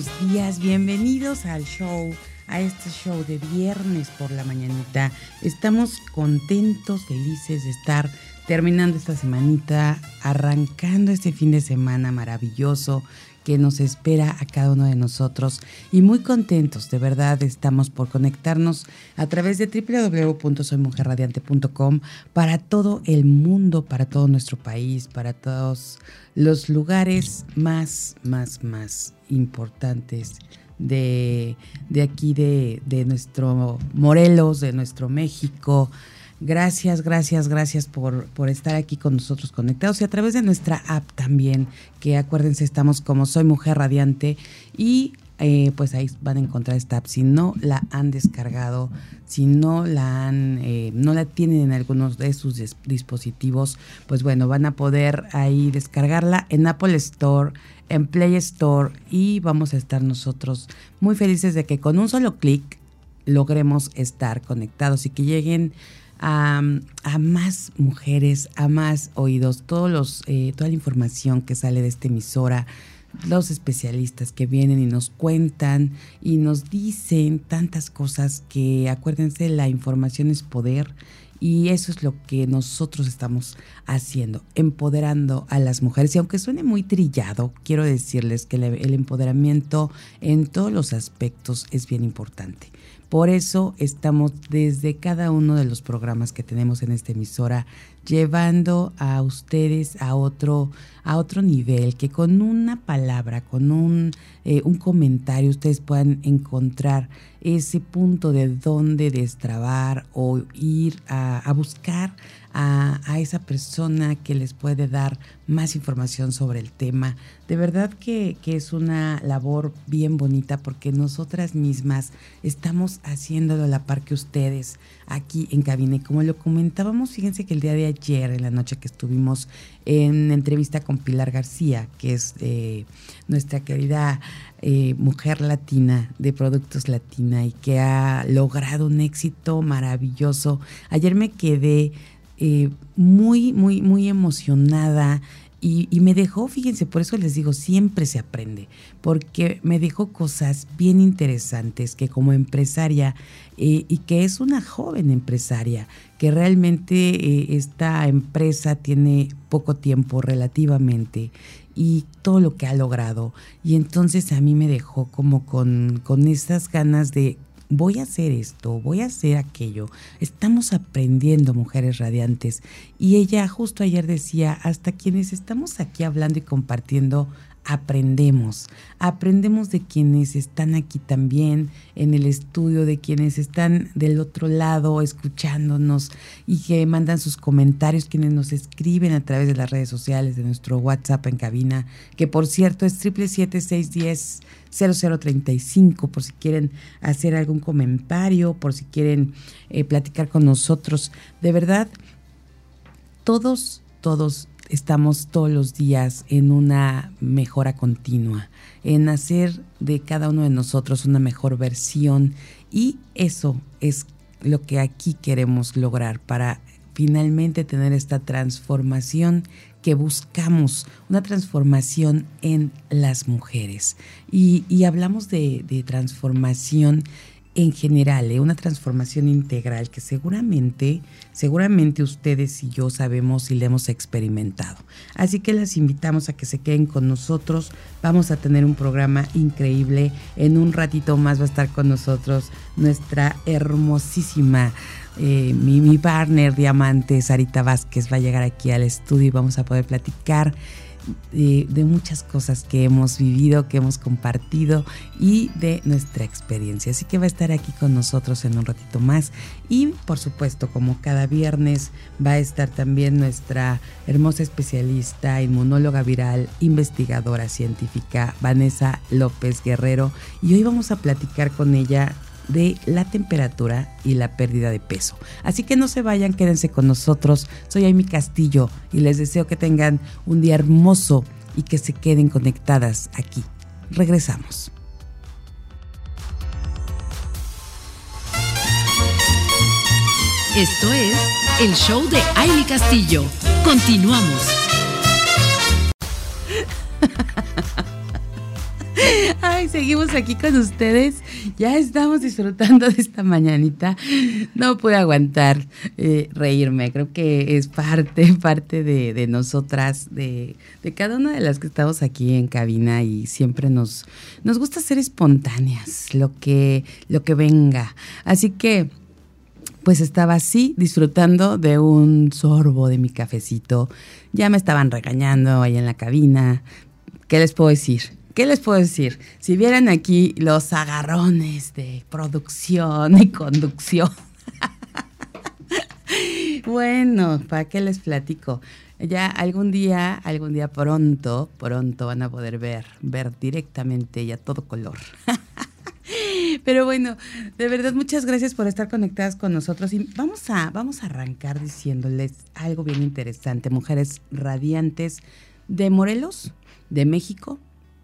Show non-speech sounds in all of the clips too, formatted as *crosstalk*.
Buenos días. Bienvenidos al show, a este show de viernes por la mañanita. Estamos contentos, felices de estar terminando esta semanita, arrancando este fin de semana maravilloso que nos espera a cada uno de nosotros y muy contentos, de verdad estamos por conectarnos a través de www.soymujerradiante.com para todo el mundo, para todo nuestro país, para todos los lugares más, más, más importantes de, aquí, de, de nuestro Morelos, de nuestro México, Gracias, gracias, gracias por, por, estar aquí con nosotros conectados y a través de nuestra app también, que acuérdense, estamos como Soy Mujer Radiante y eh, pues ahí van a encontrar esta app. Si no la han descargado, si no la han, eh, no la tienen en algunos de sus dispositivos, pues bueno, van a poder ahí descargarla en Apple Store, en Play Store y vamos a estar nosotros muy felices de que con un solo clic logremos estar conectados y que lleguen a, más mujeres, a más oídos, todos los, eh, toda la información que sale de esta emisora, los especialistas que vienen y nos cuentan y nos dicen tantas cosas que acuérdense, la información es poder y eso es lo que nosotros estamos haciendo, empoderando a las mujeres. Y aunque suene muy trillado, quiero decirles que el empoderamiento en todos los aspectos es bien importante. Por eso estamos desde cada uno de los programas que tenemos en esta emisora llevando a ustedes a otro, a otro nivel, que con una palabra, con un, eh, un comentario ustedes puedan encontrar ese punto de dónde destrabar o ir a, a buscar a, esa persona que les puede dar más información sobre el tema. De verdad que, es una labor bien bonita porque nosotras mismas estamos haciéndolo a la par que ustedes aquí en cabina. Y como lo comentábamos, fíjense que el día de ayer, en la noche que estuvimos en entrevista con Pilar García, que es eh, nuestra querida eh, mujer latina de productos latina y que ha logrado un éxito maravilloso. Ayer me quedé eh, muy, muy, muy emocionada y, me dejó, fíjense, por eso les digo, siempre se aprende, porque me dejó cosas bien interesantes que como empresaria eh, y que es una joven empresaria, que realmente eh, esta empresa tiene poco tiempo relativamente y todo lo que ha logrado. Y entonces a mí me dejó como con, con esas ganas de voy a hacer esto, voy a hacer aquello. Estamos aprendiendo, mujeres radiantes. Y ella justo ayer decía, hasta quienes estamos aquí hablando y compartiendo, aprendemos. Aprendemos de quienes están aquí también en el estudio, de quienes están del otro lado escuchándonos y que mandan sus comentarios, quienes nos escriben a través de las redes sociales, de nuestro WhatsApp en cabina, que por cierto es 777 0035 por si quieren hacer algún comentario, por si quieren eh, platicar con nosotros. De verdad, todos, todos estamos todos los días en una mejora continua, en hacer de cada uno de nosotros una mejor versión y eso es lo que aquí queremos lograr para finalmente tener esta transformación que buscamos, una transformación en las mujeres. Y, hablamos de, de transformación en general, ¿eh? una transformación integral que seguramente, seguramente ustedes y yo sabemos y le hemos experimentado. Así que las invitamos a que se queden con nosotros. Vamos a tener un programa increíble. En un ratito más va a estar con nosotros nuestra hermosísima, eh, mi, partner diamante, Sarita Vázquez, va a llegar aquí al estudio y vamos a poder platicar de, muchas cosas que hemos vivido, que hemos compartido y de nuestra experiencia. Así que va a estar aquí con nosotros en un ratito más. Y por supuesto, como cada viernes, va a estar también nuestra hermosa especialista, inmunóloga viral, investigadora científica, Vanessa López Guerrero. Y hoy vamos a platicar con ella de la temperatura y la pérdida de peso. Así que no se vayan, quédense con nosotros. Soy Amy Castillo y les deseo que tengan un día hermoso y que se queden conectadas aquí. Regresamos. Esto es el show de Amy Castillo. Continuamos. *laughs* Ay, seguimos aquí con ustedes. Ya estamos disfrutando de esta mañanita. No pude aguantar eh, reírme. Creo que es parte, parte de, nosotras, de, cada una de las que estamos aquí en cabina y siempre nos, nos gusta ser espontáneas, lo que, lo que venga. Así que pues estaba así disfrutando de un sorbo de mi cafecito. Ya me estaban regañando ahí en la cabina. ¿Qué les puedo decir? ¿Qué les puedo decir? Si vieran aquí los agarrones de producción y conducción. *laughs* bueno, ¿para qué les platico? Ya algún día, algún día pronto, pronto van a poder ver, ver directamente y a todo color. *laughs* Pero bueno, de verdad muchas gracias por estar conectadas con nosotros y vamos a vamos a arrancar diciéndoles algo bien interesante, mujeres radiantes de Morelos, de México,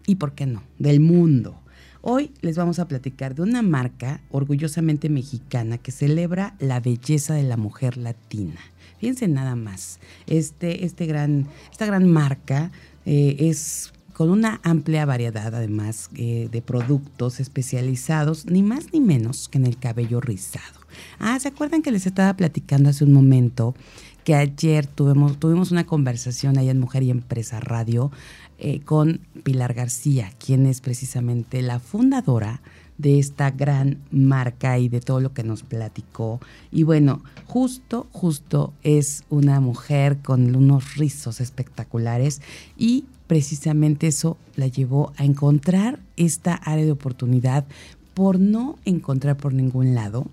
y, ¿por qué no?, del mundo. Hoy les vamos a platicar de una marca orgullosamente mexicana que celebra la belleza de la mujer latina. Fíjense nada más, este, este gran, esta gran marca eh, es con una amplia variedad además eh, de productos especializados, ni más ni menos que en el cabello rizado. Ah, ¿se acuerdan que les estaba platicando hace un momento que ayer tuvimos, tuvimos una conversación ahí en Mujer y Empresa Radio eh, con Pilar García, quien es precisamente la fundadora de esta gran marca y de todo lo que nos platicó. Y bueno, justo, justo es una mujer con unos rizos espectaculares y precisamente eso la llevó a encontrar esta área de oportunidad por no encontrar por ningún lado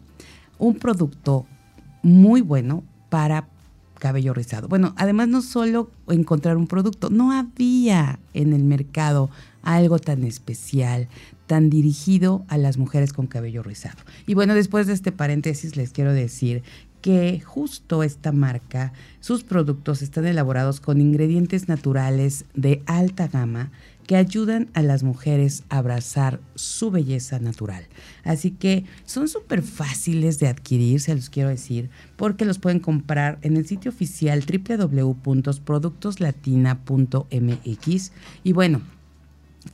un producto muy bueno para cabello rizado. Bueno, además no solo encontrar un producto, no había en el mercado algo tan especial, tan dirigido a las mujeres con cabello rizado. Y bueno, después de este paréntesis les quiero decir que justo esta marca, sus productos están elaborados con ingredientes naturales de alta gama que ayudan a las mujeres a abrazar su belleza natural. Así que son súper fáciles de adquirir, se los quiero decir, porque los pueden comprar en el sitio oficial www.productoslatina.mx. Y bueno,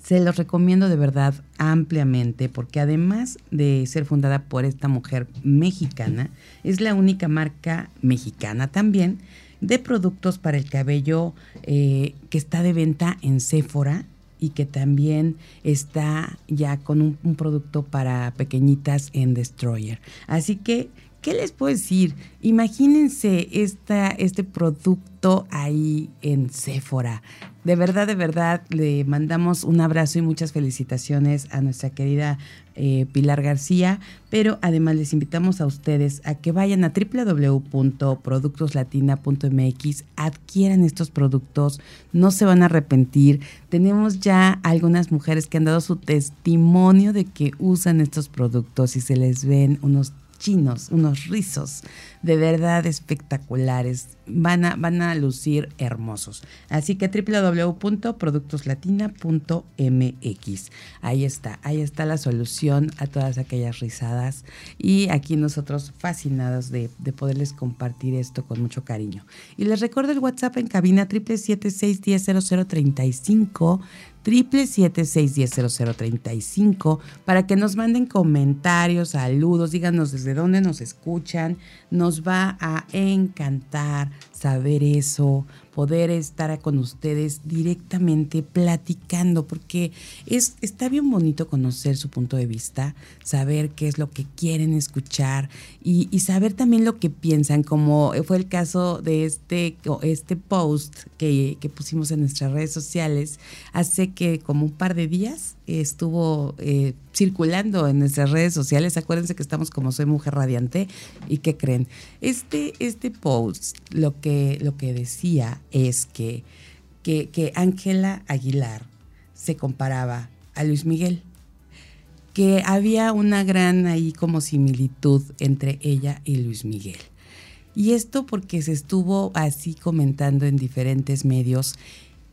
se los recomiendo de verdad ampliamente porque además de ser fundada por esta mujer mexicana, es la única marca mexicana también de productos para el cabello eh, que está de venta en Sephora y que también está ya con un, producto para pequeñitas en Destroyer. Así que, ¿qué les puedo decir? Imagínense esta, este producto ahí en Sephora. De verdad, de verdad, le mandamos un abrazo y muchas felicitaciones a nuestra querida eh, Pilar García, pero además les invitamos a ustedes a que vayan a www.productoslatina.mx, adquieran estos productos, no se van a arrepentir. Tenemos ya algunas mujeres que han dado su testimonio de que usan estos productos y se les ven unos chinos, unos rizos de verdad espectaculares. Van a, van a lucir hermosos. Así que www.productoslatina.mx. Ahí está, ahí está la solución a todas aquellas rizadas. Y aquí nosotros fascinados de, de poderles compartir esto con mucho cariño. Y les recuerdo el WhatsApp en cabina 777-610-0035 777-610-0035 para que nos manden comentarios, saludos, díganos desde dónde nos escuchan. Nos va a encantar saber eso, poder estar con ustedes directamente platicando, porque es, está bien bonito conocer su punto de vista, saber qué es lo que quieren escuchar y, saber también lo que piensan, como fue el caso de este, este post que, que pusimos en nuestras redes sociales hace que como un par de días estuvo eh, circulando en nuestras redes sociales. Acuérdense que estamos como Soy Mujer Radiante. ¿Y qué creen? Este, este post lo que, lo que decía es que que Ángela Aguilar se comparaba a Luis Miguel, que había una gran ahí como similitud entre ella y Luis Miguel. Y esto porque se estuvo así comentando en diferentes medios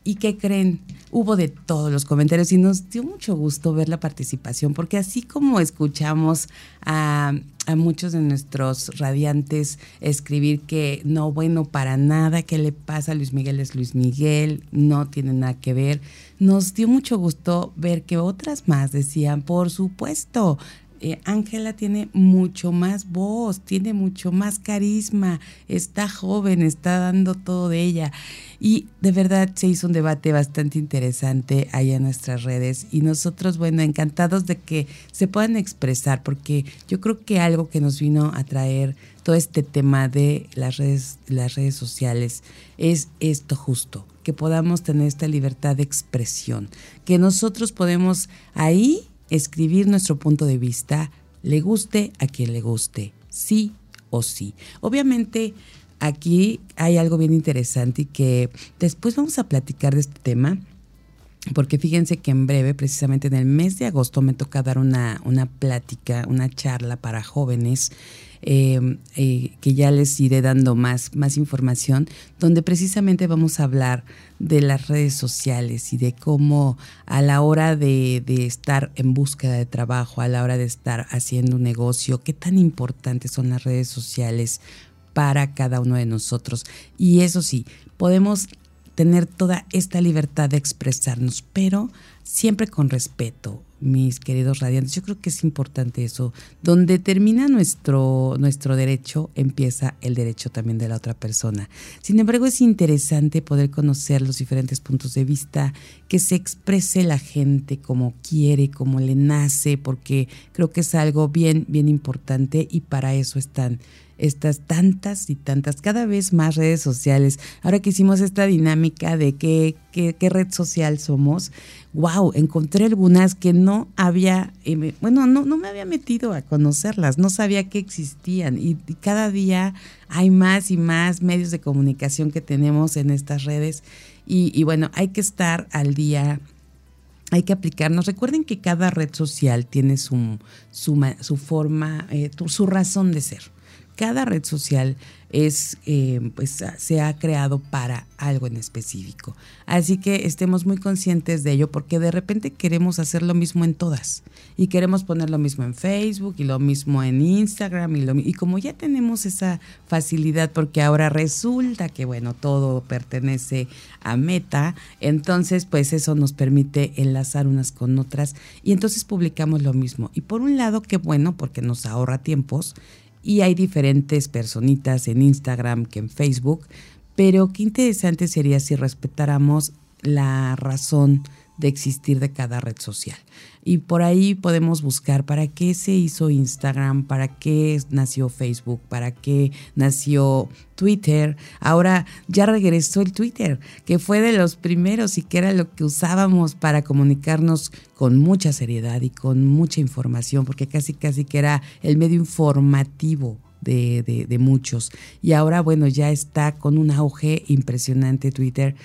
¿Y qué creen? Hubo de todos los comentarios y nos dio mucho gusto ver la participación, porque así como escuchamos a, muchos de nuestros radiantes escribir que no, bueno, para nada, ¿qué le pasa Luis Miguel? Es Luis Miguel, no tiene nada que ver. Nos dio mucho gusto ver que otras más decían, por supuesto, eh, Ángela tiene mucho más voz, tiene mucho más carisma, está joven, está dando todo de ella. Y de verdad se hizo un debate bastante interesante ahí en nuestras redes y nosotros, bueno, encantados de que se puedan expresar, porque yo creo que algo que nos vino a traer todo este tema de las redes, las redes sociales es esto justo, que podamos tener esta libertad de expresión, que nosotros podemos ahí escribir nuestro punto de vista, le guste a quien le guste, sí o sí. Obviamente aquí hay algo bien interesante y que después vamos a platicar de este tema. Porque fíjense que en breve, precisamente en el mes de agosto, me toca dar una, una plática, una charla para jóvenes eh, eh, que ya les iré dando más, más información, donde precisamente vamos a hablar de las redes sociales y de cómo a la hora de, de, estar en búsqueda de trabajo, a la hora de estar haciendo un negocio, qué tan importantes son las redes sociales para cada uno de nosotros. Y eso sí, podemos tener toda esta libertad de expresarnos, pero siempre con respeto, mis queridos radiantes. Yo creo que es importante eso. Donde termina nuestro, nuestro derecho, empieza el derecho también de la otra persona. Sin embargo, es interesante poder conocer los diferentes puntos de vista, que se exprese la gente como quiere, como le nace, porque creo que es algo bien, bien importante y para eso están estas tantas y tantas, cada vez más redes sociales. Ahora que hicimos esta dinámica de qué, qué, red social somos, wow, encontré algunas que no había, eh, bueno, no, no me había metido a conocerlas, no sabía que existían y, cada día hay más y más medios de comunicación que tenemos en estas redes y, bueno, hay que estar al día hay que aplicarnos. Recuerden que cada red social tiene su, su, su forma, eh, su razón de ser cada red social es, eh, pues, se ha creado para algo en específico. Así que estemos muy conscientes de ello porque de repente queremos hacer lo mismo en todas y queremos poner lo mismo en Facebook y lo mismo en Instagram y, lo, y como ya tenemos esa facilidad porque ahora resulta que bueno, todo pertenece a Meta, entonces pues eso nos permite enlazar unas con otras y entonces publicamos lo mismo. Y por un lado, qué bueno porque nos ahorra tiempos y hay diferentes personitas en Instagram que en Facebook, pero qué interesante sería si respetáramos la razón de existir de cada red social. Y por ahí podemos buscar para qué se hizo Instagram, para qué nació Facebook, para qué nació Twitter. Ahora ya regresó el Twitter, que fue de los primeros y que era lo que usábamos para comunicarnos con mucha seriedad y con mucha información, porque casi casi que era el medio informativo de, de, de, muchos. Y ahora, bueno, ya está con un auge impresionante Twitter.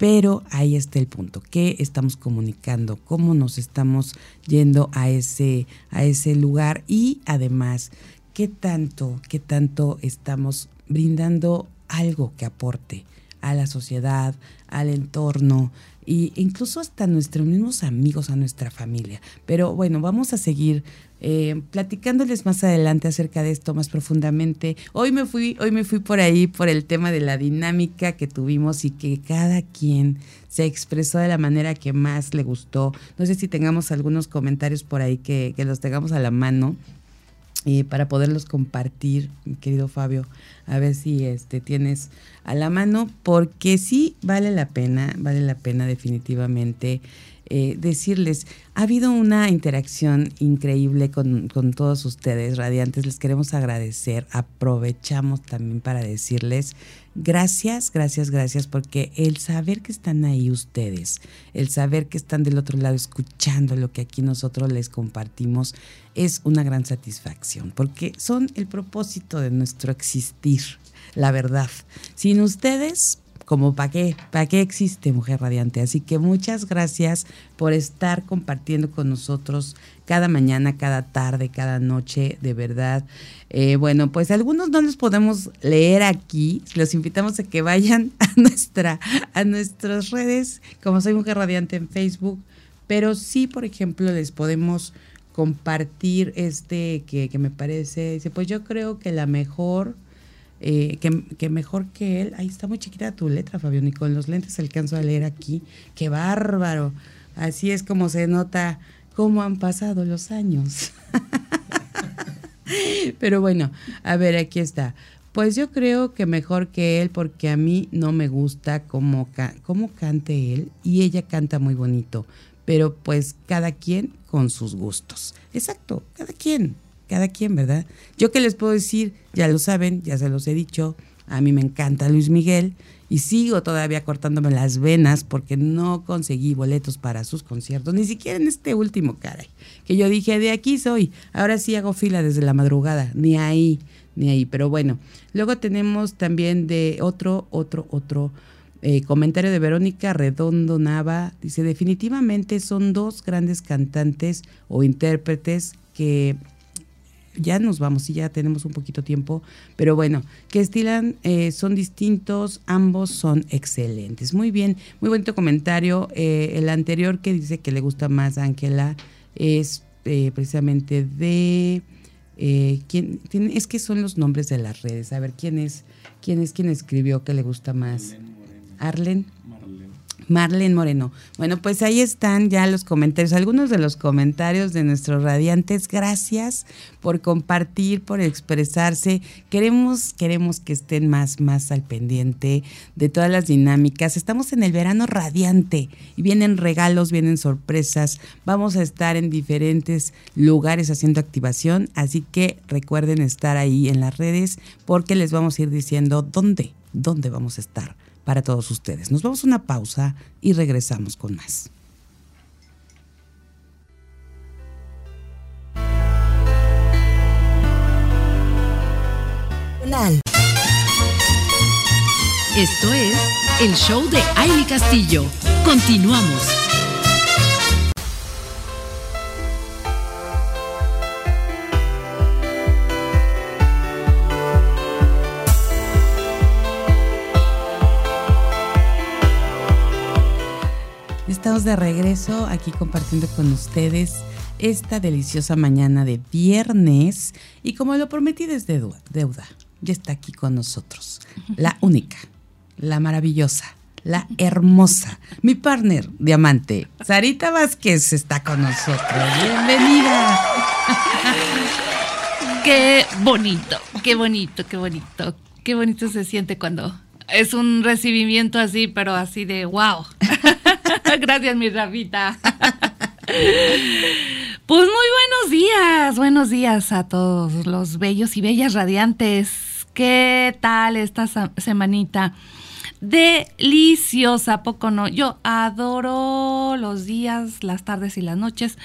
Pero ahí está el punto, ¿qué estamos comunicando? ¿Cómo nos estamos yendo a ese, a ese lugar? Y además, ¿qué tanto, qué tanto estamos brindando algo que aporte a la sociedad, al entorno e incluso hasta nuestros mismos amigos, a nuestra familia? Pero bueno, vamos a seguir eh, platicándoles más adelante acerca de esto más profundamente. Hoy me fui, hoy me fui por ahí por el tema de la dinámica que tuvimos y que cada quien se expresó de la manera que más le gustó. No sé si tengamos algunos comentarios por ahí que, que los tengamos a la mano y para poderlos compartir, querido Fabio, a ver si este tienes a la mano, porque sí vale la pena, vale la pena definitivamente eh, decirles, ha habido una interacción increíble con, con, todos ustedes, radiantes, les queremos agradecer, aprovechamos también para decirles gracias, gracias, gracias, porque el saber que están ahí ustedes, el saber que están del otro lado escuchando lo que aquí nosotros les compartimos, es una gran satisfacción, porque son el propósito de nuestro existir, la verdad. Sin ustedes, como para qué, para qué existe Mujer Radiante. Así que muchas gracias por estar compartiendo con nosotros cada mañana, cada tarde, cada noche, de verdad. Eh, bueno, pues algunos no los podemos leer aquí. Los invitamos a que vayan *laughs* a nuestra, a nuestras redes, como soy Mujer Radiante en Facebook, pero sí, por ejemplo, les podemos compartir este que, que me parece, dice, pues yo creo que la mejor eh, que, mejor que él. Ahí está muy chiquita tu letra, Fabio, ni con los lentes alcanzo a leer aquí. ¡Qué bárbaro! Así es como se nota cómo han pasado los años. *laughs* Pero bueno, a ver, aquí está. Pues yo creo que mejor que él porque a mí no me gusta cómo, cómo cante él y ella canta muy bonito, pero pues cada quien con sus gustos. Exacto, cada quien cada quien, ¿verdad? Yo qué les puedo decir, ya lo saben, ya se los he dicho, a mí me encanta Luis Miguel y sigo todavía cortándome las venas porque no conseguí boletos para sus conciertos, ni siquiera en este último, caray, que yo dije, de aquí soy, ahora sí hago fila desde la madrugada, ni ahí, ni ahí, pero bueno, luego tenemos también de otro, otro, otro. Eh, comentario de Verónica Redondo Nava dice definitivamente son dos grandes cantantes o intérpretes que ya nos vamos y ya tenemos un poquito tiempo, pero bueno, que estilan eh, son distintos, ambos son excelentes. Muy bien, muy bonito comentario. Eh, el anterior que dice que le gusta más a Ángela es eh, precisamente de... ¿quién, es que son los nombres de las redes. A ver, ¿quién es quién, es quien escribió que le gusta más? Arlen. Marlene Moreno. Bueno, pues ahí están ya los comentarios, algunos de los comentarios de nuestros radiantes. Gracias por compartir, por expresarse. Queremos, queremos que estén más, más al pendiente de todas las dinámicas. Estamos en el verano radiante y vienen regalos, vienen sorpresas. Vamos a estar en diferentes lugares haciendo activación, así que recuerden estar ahí en las redes porque les vamos a ir diciendo dónde, dónde vamos a estar para todos ustedes. Nos vamos a una pausa y regresamos con más. Esto es el show de Aile Castillo. Continuamos. Estamos de regreso aquí compartiendo con ustedes esta deliciosa mañana de viernes y como lo prometí desde deuda, ya está aquí con nosotros la única, la maravillosa, la hermosa, mi partner diamante, Sarita Vázquez está con nosotros. Bienvenida. *laughs* Qué bonito, qué bonito, qué bonito, qué bonito se siente cuando es un recibimiento así, pero así de wow. *laughs* *laughs* Gracias, mi Rafita. Pues muy buenos días, buenos días a todos los bellos y bellas radiantes. ¿Qué tal esta semanita? Deliciosa, poco no? Yo adoro los días, las tardes y las noches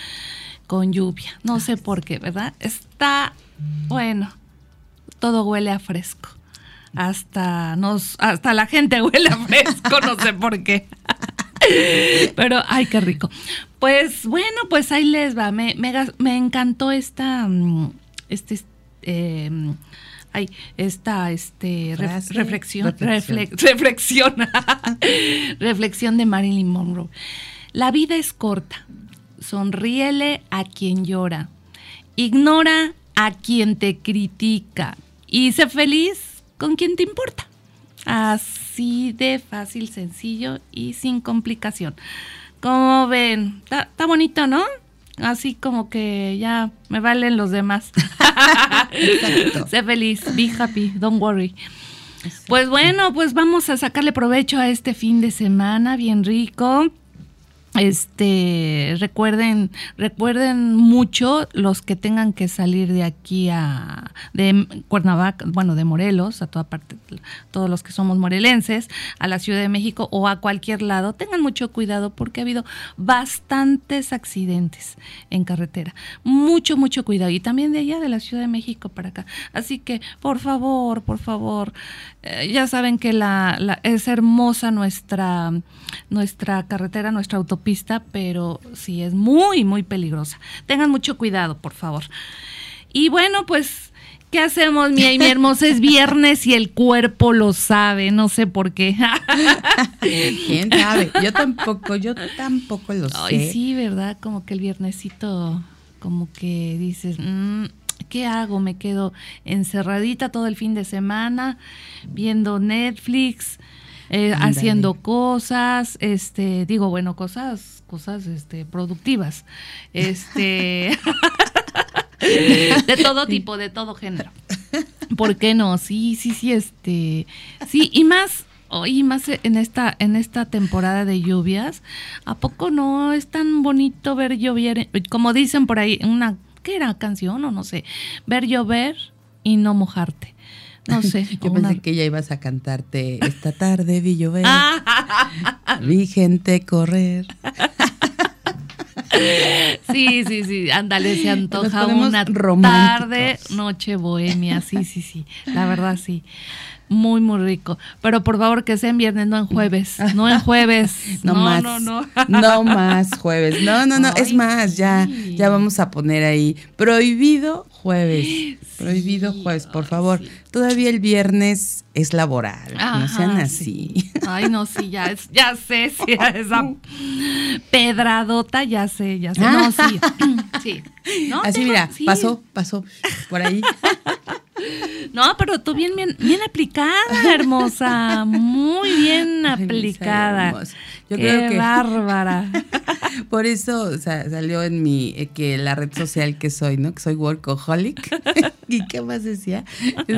con lluvia. No sé por qué, ¿verdad? Está, bueno, todo huele a fresco hasta nos, hasta la gente *laughs* huele a fresco, no sé por qué. *laughs* Pero, ay, qué rico. Pues bueno, pues ahí les va. Me, me, encantó esta, mm, este, eh, ay, esta, este, reflexión, *laughs* reflexión, reflexión de Marilyn Monroe. La vida es corta. Sonríele a quien llora. Ignora a quien te critica. Y sé feliz con quien te importa. Así de fácil, sencillo y sin complicación. Como ven, está bonito, ¿no? así como que ya me valen los demás. *laughs* sé feliz, be happy, don't worry. Pues bueno, pues vamos a sacarle provecho a este fin de semana bien rico. Este, recuerden, recuerden mucho los que tengan que salir de aquí a de Cuernavaca, bueno, de Morelos, a toda parte, todos los que somos morelenses, a la Ciudad de México o a cualquier lado, tengan mucho cuidado porque ha habido bastantes accidentes en carretera. Mucho, mucho cuidado. Y también de allá de la Ciudad de México para acá. Así que, por favor, por favor, eh, ya saben que la, es hermosa nuestra, nuestra carretera, nuestra autopista, pero sí es muy, muy peligrosa. Tengan mucho cuidado, por favor. Y bueno, pues, ¿qué hacemos, mi, mi hermosa? Es viernes y el cuerpo lo sabe, no sé por qué. ¿Quién sabe? Yo tampoco, yo tampoco lo sé. Ay, sí, ¿verdad? Como que el viernesito, como que dices... Mm, ¿qué hago? Me quedo encerradita todo el fin de semana viendo Netflix, eh, haciendo cosas, este, digo, bueno, cosas, cosas, este, productivas, este, *laughs* de todo tipo, de todo género. ¿Por qué no? Sí, sí, sí, este, sí, y más, y más en esta, en esta temporada de lluvias, ¿a poco no es tan bonito ver llover? Como dicen por ahí, una ¿qué era canción o no sé? Ver llover y no mojarte. No sé. *laughs* Yo pensé que ya ibas a cantarte esta tarde vi llover. *laughs* vi gente correr. *laughs* Sí, sí, sí, ándale, se antoja una tarde, noche bohemia, sí, sí, sí, la verdad sí muy, muy rico. Pero por favor que sea en viernes, no en jueves. No en jueves. no, más. No, no. no más jueves. No, no, no. es más, ya, ya vamos a poner ahí. Prohibido jueves. *gasps* Prohibido jueves, por favor. Todavía el viernes es laboral. no sean así. *laughs* Ay, no, sí, ya, es, ya sé, sí, esa pedradota, ya sé, ya sé. No, sí. *laughs* sí. así, mira, pasó, pasó por ahí. *laughs* No, pero tú bien, bien, bien aplicada, hermosa. Muy bien aplicada. Yo creo que bárbara. *laughs* Por eso salió en mi eh, que la red social que soy, ¿no? Que soy workaholic. *laughs* ¿Y qué más decía?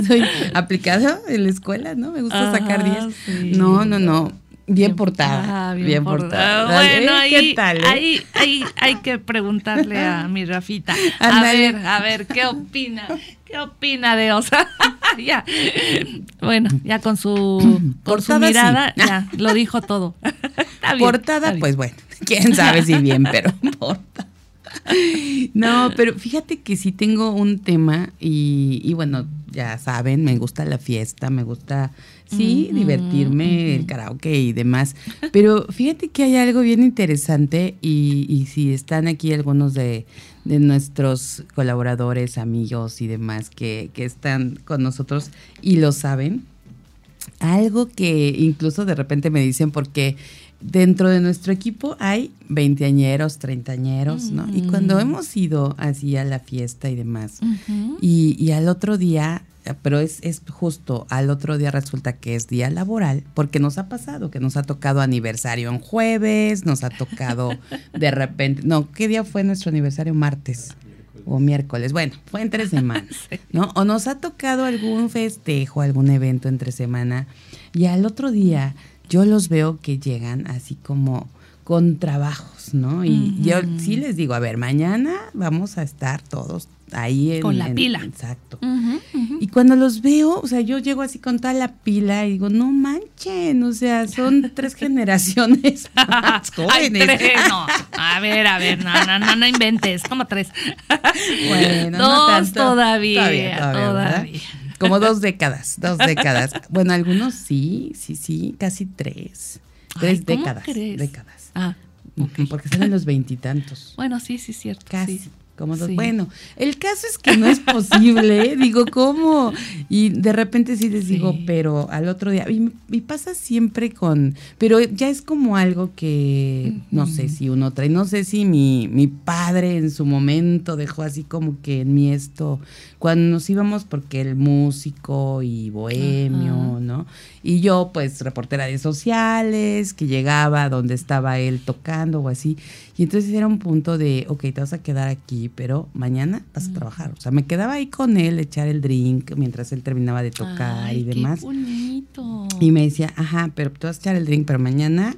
Soy aplicada en la escuela, ¿no? Me gusta sacar 10. No, no, no. Bien portada. Ah, bien, portada. Bueno, ahí, tal, eh? ahí, ahí, hay que preguntarle a mi Rafita. *laughs* A ver, a ver, ¿qué opina? ¿Qué opina de Osa? *laughs* ya. Bueno, ya con su, *clears throat* con su mirada, *laughs* ya lo dijo todo. *laughs* portada, pues bueno, quién sabe si bien, pero portada. No, pero fíjate que sí tengo un tema y, y bueno, ya saben, me gusta la fiesta, me gusta sí, divertirme, el karaoke y demás. Pero fíjate que hay algo bien interesante y, y si están aquí algunos de, nuestros colaboradores, amigos y demás que, que están con nosotros y lo saben, algo que incluso de repente me dicen porque dentro de nuestro equipo hay veinteañeros, treintañeros, ¿no? Y cuando hemos ido así a la fiesta y demás, y, y, al otro día pero es, es justo al otro día resulta que es día laboral, porque nos ha pasado que nos ha tocado aniversario en jueves, nos ha tocado de repente, no, ¿qué día fue nuestro aniversario? Martes o miércoles, bueno, fue entre *laughs* semanas, ¿no? O nos ha tocado algún festejo, algún evento entre semana y al otro día yo los veo que llegan así como con ¿no? Y yo sí les digo, a ver, mañana vamos a estar todos ahí en, con la pila. Exacto. Y cuando los veo, o sea, yo llego así con toda la pila y digo, no manchen, o sea, son *laughs* tres generaciones *laughs* jóvenes. no, a ver, a ver, no, no, no, no inventes, como tres. *laughs* bueno, dos todavía, todavía. Como dos décadas, dos décadas. Bueno, algunos sí, sí, sí, casi tres. Tres décadas. Décadas. Ah. Porque son en los veintitantos. Bueno, sí, sí, cierto. Casi. Como Bueno, el caso es que no es posible, *laughs* digo, ¿cómo? Y de repente sí les digo, pero al otro día, y, pasa siempre con, pero ya es como algo que no sé si uno trae, no sé si mi, mi padre en su momento dejó así como que en mí esto, cuando nos íbamos, porque el músico y bohemio, ¿no? Y yo, pues, reportera de sociales, que llegaba donde estaba él tocando o así, Y entonces era un punto de, ok, te vas a quedar aquí, pero mañana vas a trabajar. O sea, me quedaba ahí con él, echar el drink mientras él terminaba de tocar y demás. Qué bonito. Y me decía, ajá, pero tú vas a echar el drink, pero mañana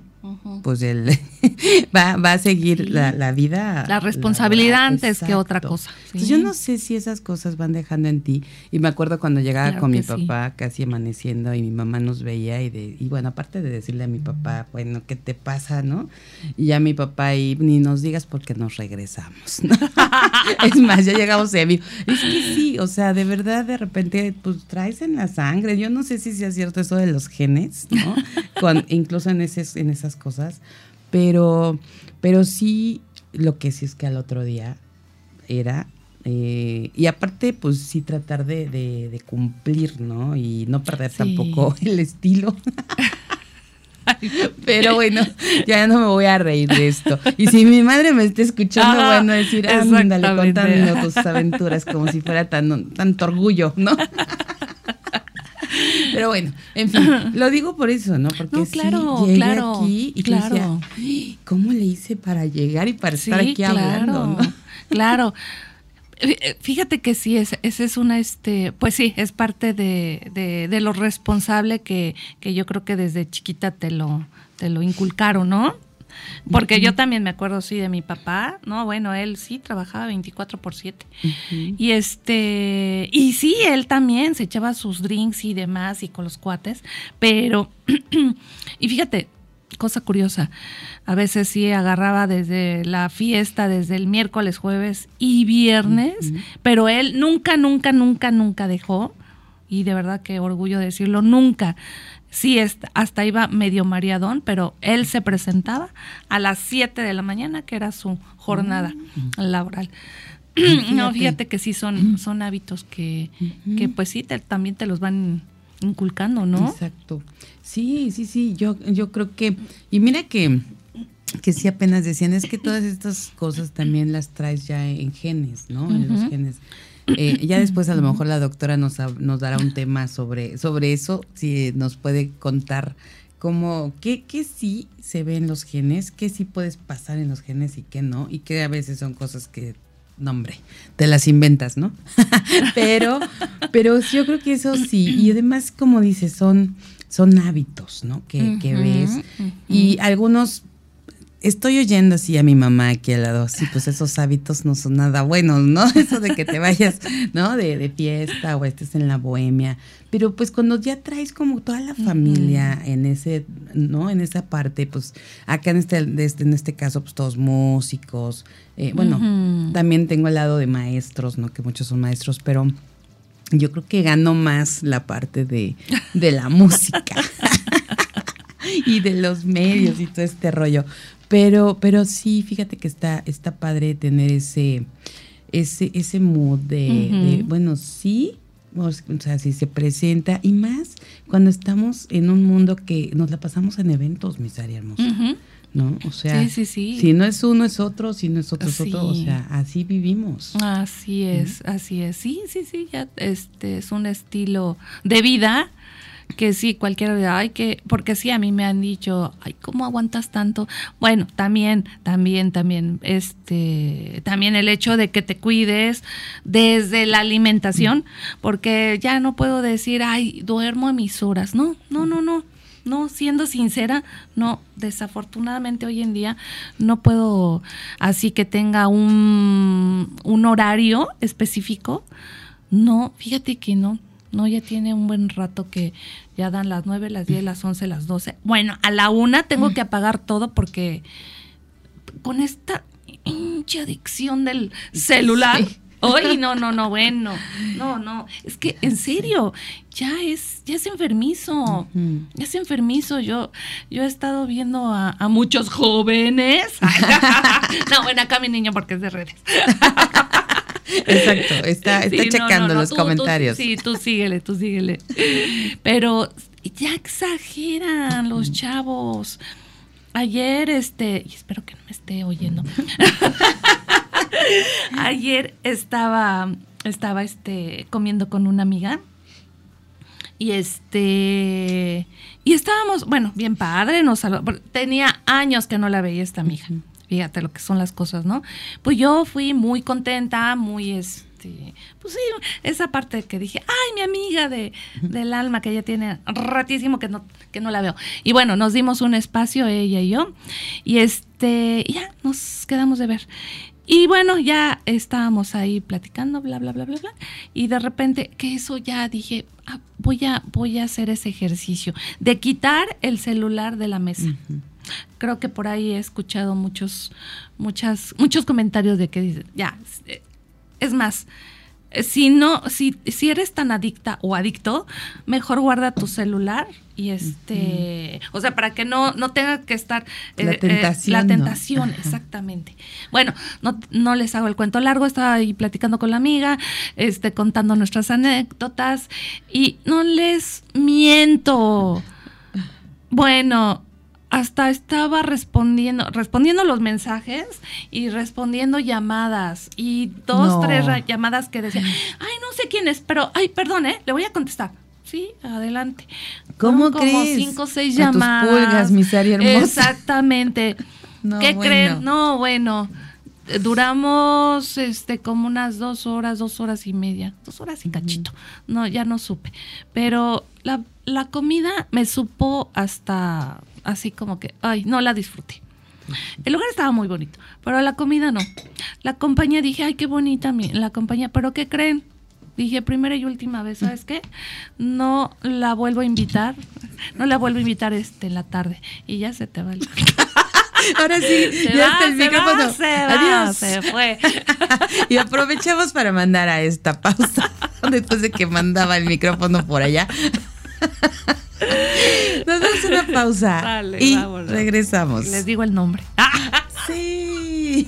pues él *laughs* va, va, a seguir la, la, vida. La responsabilidad antes que otra cosa. ¿sí? yo no sé si esas cosas van dejando en ti. Y me acuerdo cuando llegaba claro con mi papá casi amaneciendo y mi mamá nos veía y, de, y bueno, aparte de decirle a mi papá, bueno, ¿qué te pasa, no? Y ya mi papá y ni nos digas porque nos regresamos. ¿no? *laughs* es más, ya llegamos a mí. Es que sí, o sea, de verdad de repente pues traes en la sangre. Yo no sé si sea cierto eso de los genes, ¿no? Con, incluso en, ese, en esas cosas, pero, pero sí, lo que sí es que al otro día era, eh, y aparte, pues sí tratar de, de, de, cumplir, ¿no? Y no perder sí. tampoco *laughs* el estilo. *laughs* Pero bueno, ya no me voy a reír de esto. Y si mi madre me está escuchando, Ajá, bueno, decir, ándale, contando tus aventuras como si fuera tan, tanto orgullo, ¿no? *laughs* Pero bueno, en fin, lo digo por eso, ¿no? Porque no, claro, sí, claro, aquí y claro. decía, ¿cómo le hice para llegar y para sí, estar aquí claro, hablando? ¿no? Claro. Fíjate que sí, ese es, es una, este, pues sí, es parte de, de, de lo responsable que, que, yo creo que desde chiquita te lo, te lo inculcaron, ¿no? Porque uh -huh. yo también me acuerdo, sí, de mi papá, ¿no? Bueno, él sí trabajaba 24 por 7. Uh -huh. Y este, y sí, él también se echaba sus drinks y demás y con los cuates, pero, *clears throat* y fíjate, cosa curiosa, a veces sí agarraba desde la fiesta, desde el miércoles, jueves y viernes, uh -huh. pero él nunca, nunca, nunca, nunca dejó, y de verdad que orgullo decirlo, nunca sí hasta iba medio mareadón, pero él se presentaba a las 7 de la mañana, que era su jornada mm. laboral. *clears throat* Fíjate. No, fíjate que sí son, son hábitos que, uh -huh. que pues sí, te, también te los van inculcando, ¿no? Exacto. Sí, sí, sí, yo, yo creo que, y mira que, que sí apenas decían, es que todas estas cosas también las traes ya en genes, ¿no? Uh -huh. En los genes. Eh, ya después a lo mejor la doctora nos, nos dará un tema sobre, sobre eso, si nos puede contar cómo, qué, qué sí se ve en los genes, qué sí puedes pasar en los genes y qué no, y que a veces son cosas que, no hombre, te las inventas, ¿no? *laughs* pero, pero yo creo que eso sí, y además como dices, son, son hábitos, ¿no? Que, uh -huh, que ves, uh -huh. y algunos estoy oyendo así a mi mamá aquí al lado, sí, pues esos hábitos no son nada buenos, ¿no? *laughs* Eso de que te vayas, ¿no? De, de fiesta o estés en la bohemia. Pero pues cuando ya traes como toda la familia uh -huh. en ese, ¿no? En esa parte, pues acá en este, este en este caso, pues todos músicos. Eh, bueno, uh -huh. también tengo el lado de maestros, ¿no? Que muchos son maestros, pero yo creo que gano más la parte de, de la *laughs* música. *laughs* y de los medios y todo este rollo. Pero, pero sí, fíjate que está, está padre tener ese, ese, ese mood de, uh -huh. de bueno, sí, o sea, si se presenta, y más cuando estamos en un mundo que nos la pasamos en eventos, mis áreas hermosa. Uh -huh. ¿No? O sea, sí, sí, sí. si no es uno es otro, si no es otro es otro, o sea, así vivimos. Así es, así es. Sí, sí, sí, ya este es un estilo de vida que sí, cualquiera, ay, que, porque sí, a mí me han dicho, ay, ¿cómo aguantas tanto? Bueno, también, también, también, este, también el hecho de que te cuides desde la alimentación, porque ya no puedo decir, ay, duermo a mis horas, no, no, no, no. No, siendo sincera, no, desafortunadamente hoy en día no puedo así que tenga un, un horario específico. No, fíjate que no, no, ya tiene un buen rato que ya dan las 9, las 10, las 11, las 12. Bueno, a la una tengo que apagar todo porque con esta hincha adicción del celular. Sí. Oye, no, no, no, bueno, no, no, es que en serio, ya es, ya es enfermizo, uh -huh. ya es enfermizo. Yo, yo he estado viendo a, a muchos jóvenes. *laughs* no, bueno, acá mi niño porque es de redes. *laughs* Exacto, está, *laughs* está sí, checando no, no, no, los tú, comentarios. Tú, sí, tú síguele, tú síguele. Pero ya exageran los chavos. Ayer, este, y espero que no me esté oyendo. *laughs* Ayer estaba, estaba, este, comiendo con una amiga y este y estábamos, bueno, bien padre, nos saludó, tenía años que no la veía esta amiga. Fíjate lo que son las cosas, ¿no? Pues yo fui muy contenta, muy este, pues sí, esa parte que dije, ay, mi amiga de, del alma que ella tiene ratísimo que no, que no la veo. Y bueno, nos dimos un espacio, ella y yo, y este, ya nos quedamos de ver. Y bueno, ya estábamos ahí platicando, bla, bla, bla, bla, bla. Y de repente, que eso ya dije, ah, voy, a, voy a hacer ese ejercicio de quitar el celular de la mesa. Creo que por ahí he escuchado muchos, muchas, muchos comentarios de que dicen, ya, es más, eh, si no, si, si eres tan adicta o adicto, mejor guarda tu celular y este, o sea, para que no, no tenga que estar la eh, tentación. la ¿no? tentación, exactamente. Bueno, no, no les hago el cuento largo, estaba ahí platicando con la amiga, este, contando nuestras anécdotas y no les miento. Bueno, hasta estaba respondiendo, respondiendo los mensajes y respondiendo llamadas y dos, No. tres llamadas que decían, ay, no sé quién es, pero, ay, perdón, ¿eh? Le voy a contestar. Sí, adelante. ¿Cómo como crees? cinco o seis A tus llamadas. pulgas, mi Sari hermosa. Exactamente. *laughs* No, ¿Qué bueno. creen? No, bueno. Duramos este como unas dos horas, dos horas y media, dos horas y cachito. No, ya no supe. Pero la, la comida me supo hasta así como que, ay, no la disfruté. El lugar estaba muy bonito, pero la comida no. La compañía dije, ay, qué bonita mi- la compañía, pero ¿qué creen? Dije, primera y última vez, ¿sabes qué? No la vuelvo a invitar, no la vuelvo a invitar este en la tarde. Y ya se te va el... *laughs* Ahora sí, Se ya va, está el se micrófono. va, se va, Adiós. se fue. *laughs* y aprovechamos para mandar a esta pausa *laughs* después de que mandaba el micrófono por allá. *laughs* Nos damos una pausa Dale, y vámonos. regresamos. Les digo el nombre. *laughs* Sí.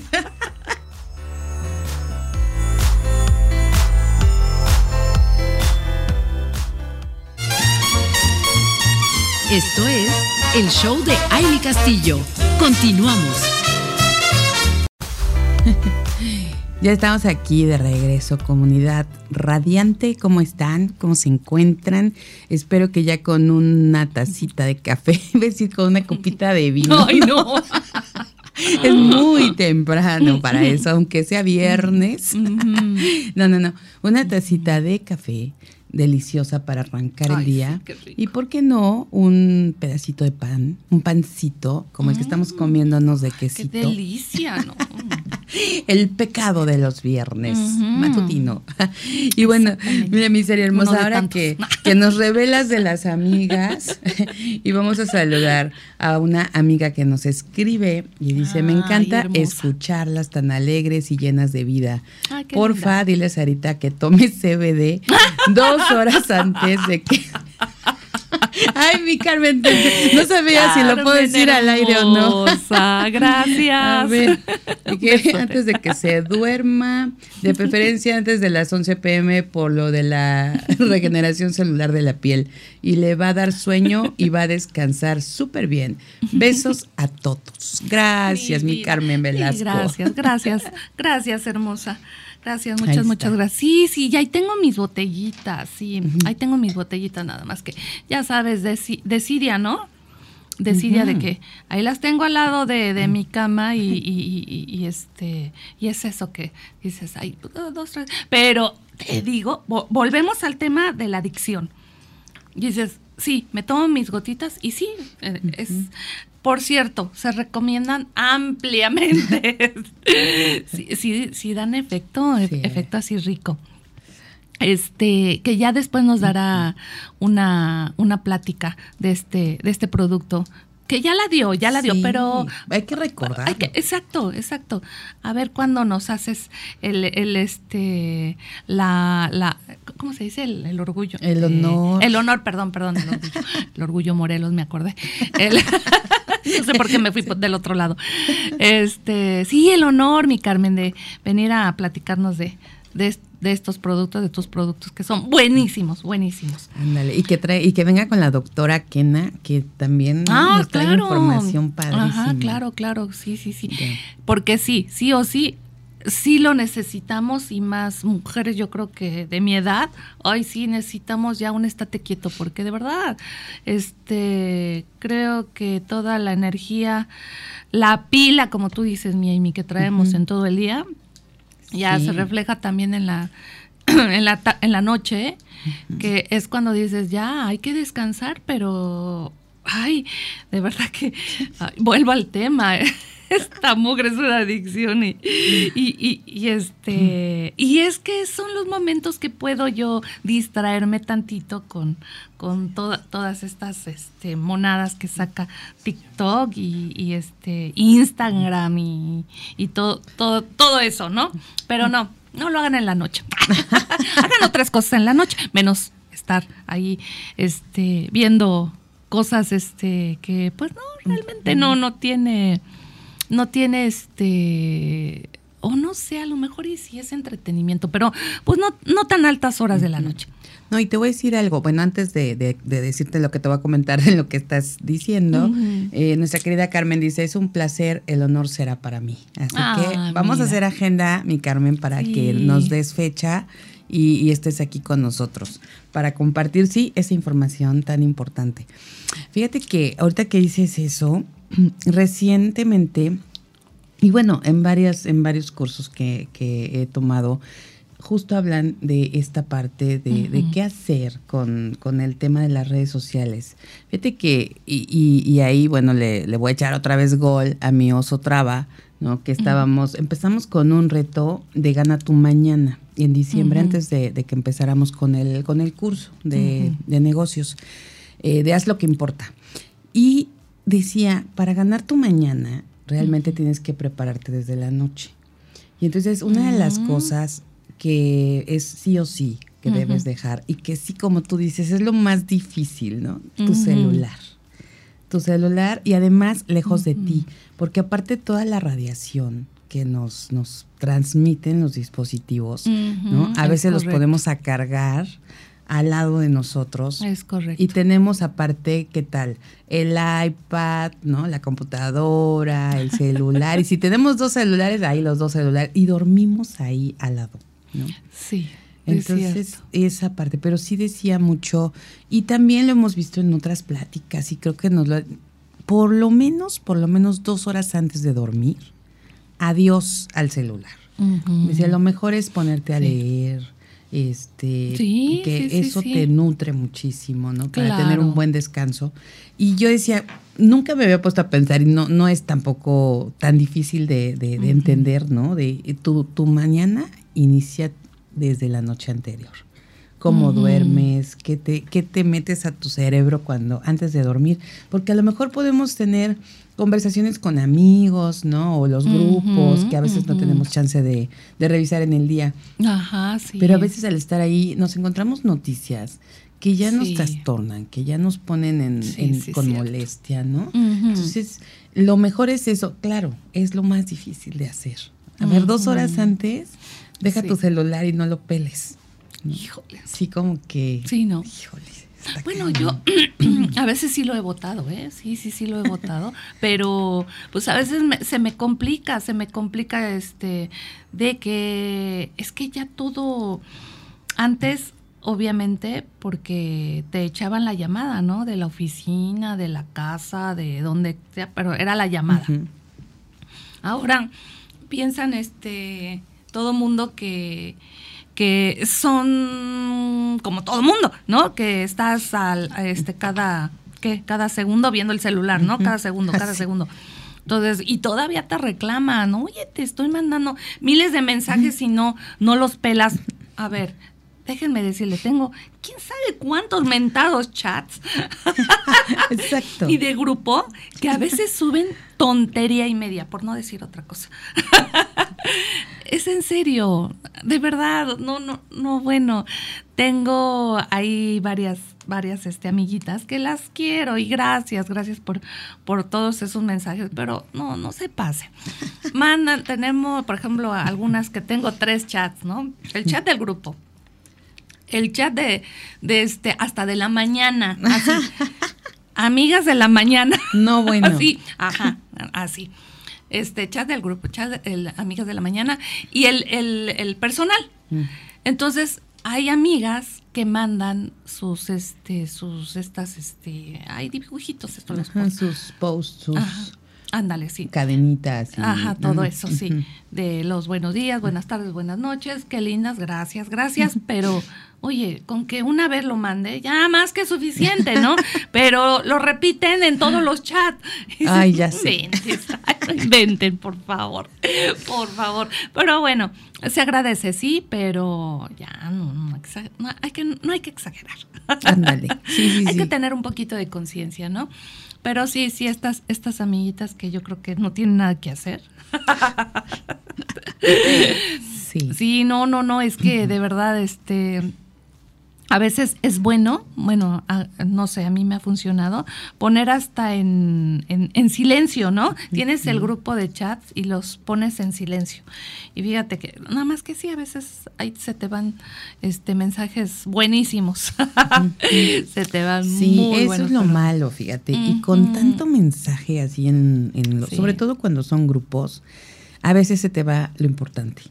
Esto es el show de Aile Castillo. Continuamos. *laughs* Ya estamos aquí de regreso, comunidad radiante. ¿Cómo están? ¿Cómo se encuentran? Espero que ya con una tacita de café, *laughs* a decir con una copita de vino. Ay, no. *laughs* Es muy temprano para eso, aunque sea viernes. *laughs* No, no, no. Una tacita de café deliciosa para arrancar Ay, el día. sí, qué rico. y por qué no, un pedacito de pan, un pancito, como el que estamos comiéndonos de Mm, Qué quesito. delicia, ¿no? *laughs* El pecado de los viernes, matutino. *laughs* Y bueno, mira mi serie hermosa, ahora que, *laughs* que nos revelas de las amigas y vamos a saludar a una amiga que nos escribe y dice, me encanta escucharlas tan alegres y llenas de vida. Porfa, dile a Sarita que tome CBD dos horas antes de que... *laughs* Ay, mi Carmen, no sabía si lo puedo decir al aire o no. Gracias. A ver, que antes de que se duerma, de preferencia antes de las 11 pm por lo de la *laughs* regeneración celular de la piel. Y le va a dar sueño y va a descansar súper bien. Besos a todos. Gracias, mi vida. Carmen Velasco. gracias, gracias, gracias, hermosa. Gracias, muchas, muchas gracias. Sí, sí, ya ahí tengo mis botellitas, sí, ahí tengo mis botellitas nada más que, ya sabes, de, de Siria, ¿no? De Siria, de que ahí las tengo al lado de, de mi cama y, y- y- y, este, y es eso que dices, ay, dos, tres. Pero te digo, vo- volvemos al tema de la adicción. Dices, sí, me tomo mis gotitas y sí, eh, es... Por cierto, se recomiendan ampliamente. *laughs* sí, sí, sí dan efecto, Sí. efecto así rico. Este, que ya después nos dará una, una plática de este, de este producto. Que ya la dio, ya la dio, Sí, pero Hay que recordar. exacto, exacto. A ver cuándo nos haces el, el este, la, la, ¿cómo se dice? El, el orgullo. El Eh, honor. el honor, perdón, perdón, el orgullo. *laughs* El orgullo Morelos, me acordé. El- *laughs* no sé por qué me fui del otro lado. Este, sí, el honor, mi Carmen, de venir a platicarnos de, de, de estos productos, de tus productos, que son buenísimos, buenísimos. Ándale, y que trae, y que venga con la doctora Kena, que también nos trae información padrísima. Ah, Ajá, claro, claro, sí, sí, sí. Porque sí, sí o sí, sí lo necesitamos y más mujeres yo creo que de mi edad, hoy sí necesitamos ya un estate quieto porque de verdad, este, creo que toda la energía, la pila, como tú dices, mi Amy, que traemos en todo el día, ya se refleja también en la, *clears throat* en la, en la noche, que es cuando dices, ya, hay que descansar, pero, ay, de verdad que, vuelvo al tema, *laughs* esta mugre es una adicción y, y, este y es que son los momentos que puedo yo distraerme tantito con, con todas estas este, monadas que saca TikTok y, este Instagram y, y todo, todo, todo eso, ¿no? Pero no, no lo hagan en la noche. *laughs* hagan otras cosas en la noche, menos estar ahí este, viendo cosas este, que pues no, realmente no, no tiene no tiene este o no sé, a lo mejor y sí es entretenimiento, pero pues no, no tan altas horas de la noche. No, y te voy a decir algo, bueno, antes de, decirte lo que te voy a comentar de lo que estás diciendo, eh, nuestra querida Carmen dice, es un placer, el honor será para mí. Así que ah, vamos a hacer agenda, mi Carmen, para que nos des fecha y, y, estés aquí con nosotros, para compartir, sí, esa información tan importante. Fíjate que ahorita que dices eso, *clears throat* recientemente, y bueno, en, varias, en varios cursos que, he tomado, justo hablan de esta parte de, qué hacer con, el tema de las redes sociales. Fíjate que, y, ahí, bueno, le, voy a echar otra vez gol a mi oso traba, ¿no? Que estábamos, empezamos con un reto de Gana tu Mañana en diciembre, antes de, que empezáramos con el, con el curso de, negocios, eh, de haz lo que importa. Y decía, para ganar tu mañana, realmente tienes que prepararte desde la noche. Y entonces una de las cosas que es sí o sí que debes dejar y que sí, como tú dices, es lo más difícil, ¿no? Tu celular. Tu celular y además lejos de ti, porque aparte toda la radiación que nos, nos transmiten los dispositivos, ¿no? A veces los podemos a cargar al lado de nosotros. Es correcto. Y tenemos aparte, ¿qué tal? El iPad, ¿no? La computadora, el celular. y si tenemos dos celulares, ahí los dos celulares. Y dormimos ahí al lado, ¿no? Sí. Entonces, esa parte, pero sí decía mucho, y también lo hemos visto en otras pláticas, y creo que nos lo, por lo menos, por lo menos dos horas antes de dormir, adiós al celular. Decía, lo mejor es ponerte a leer, este que eso te nutre muchísimo, ¿no? Para tener un buen descanso. Y yo decía, nunca me había puesto a pensar, y no, no es tampoco tan difícil de, entender, ¿no? De tu, tu mañana inicia desde la noche anterior. Cómo duermes, qué te, qué te metes a tu cerebro cuando, antes de dormir. Porque a lo mejor podemos tener conversaciones con amigos, ¿no? O los grupos que a veces no tenemos chance de, revisar en el día. Ajá, sí. Pero a veces al estar ahí nos encontramos noticias que ya nos trastornan, que ya nos ponen en, con molestia, ¿no? Entonces, lo mejor es eso. Claro, es lo más difícil de hacer. A ver, dos horas antes, deja tu celular y no lo peles. Híjole. Sí, como que. Sí, ¿no? Híjole. Bueno, yo *clears throat* a veces sí lo he votado, ¿eh? Sí, sí, sí lo he votado, pero pues a veces se me complica, se me complica este de que es que ya todo antes obviamente porque te echaban la llamada, ¿no? De la oficina, de la casa, de donde sea, pero era la llamada. Ahora piensan este todo mundo que que son como todo mundo, ¿no? Que estás al, este, cada, ¿qué? Cada segundo viendo el celular, ¿no? Cada segundo, cada segundo. Entonces, y todavía te reclaman, oye, te estoy mandando miles de mensajes y no, no los pelas. A ver, déjenme decirle, tengo quién sabe cuántos mentados chats. *laughs* Exacto. y de grupo que a veces suben tontería y media, por no decir otra cosa. *laughs* es en serio, de verdad, no, no, no, bueno, tengo ahí varias, varias este, amiguitas que las quiero y gracias, gracias por, por todos esos mensajes, pero no, no se pase. Mandan, tenemos, por ejemplo, algunas que tengo tres chats, ¿no? El chat del grupo, el chat de, de este, hasta de la mañana, así. *laughs* Amigas de la mañana. No, bueno. *laughs* Así, ajá, así. este chat del grupo, chat el Amigas de la Mañana y el, el, el personal. Mm. Entonces, hay amigas que mandan sus, este, sus, estas, este, hay dibujitos, estos los ponen. sus posts, sus Ajá. Ándale, sí. cadenitas. y- Ajá, todo eso, sí. De los buenos días, buenas tardes, buenas noches, qué lindas, gracias, gracias, pero oye, con que una vez lo mande, ya más que suficiente, ¿no? *laughs* Pero lo repiten en todos los chats. Ay, ya "No sé. inventen, por favor, por favor. Pero bueno, se agradece, sí, pero ya no, no, no hay, que, no hay que exagerar. Ándale. Sí, sí, *laughs* Hay sí. que tener un poquito de conciencia, ¿no? Pero sí, sí, estas, estas amiguitas que yo creo que no tienen nada que hacer. *laughs* Sí. Sí, no, no, no, es que de verdad, este, a veces es bueno, bueno, a- no sé, a mí me ha funcionado, poner hasta en, en, en silencio, ¿no? Tienes el grupo de chats y los pones en silencio. Y fíjate que, nada más que sí, a veces ahí se te van este mensajes buenísimos. *laughs* se te van Sí, muy eso buenos, es lo pero- malo, fíjate. Y con tanto mensaje así en, en lo- Sí. sobre todo cuando son grupos, a veces se te va lo importante.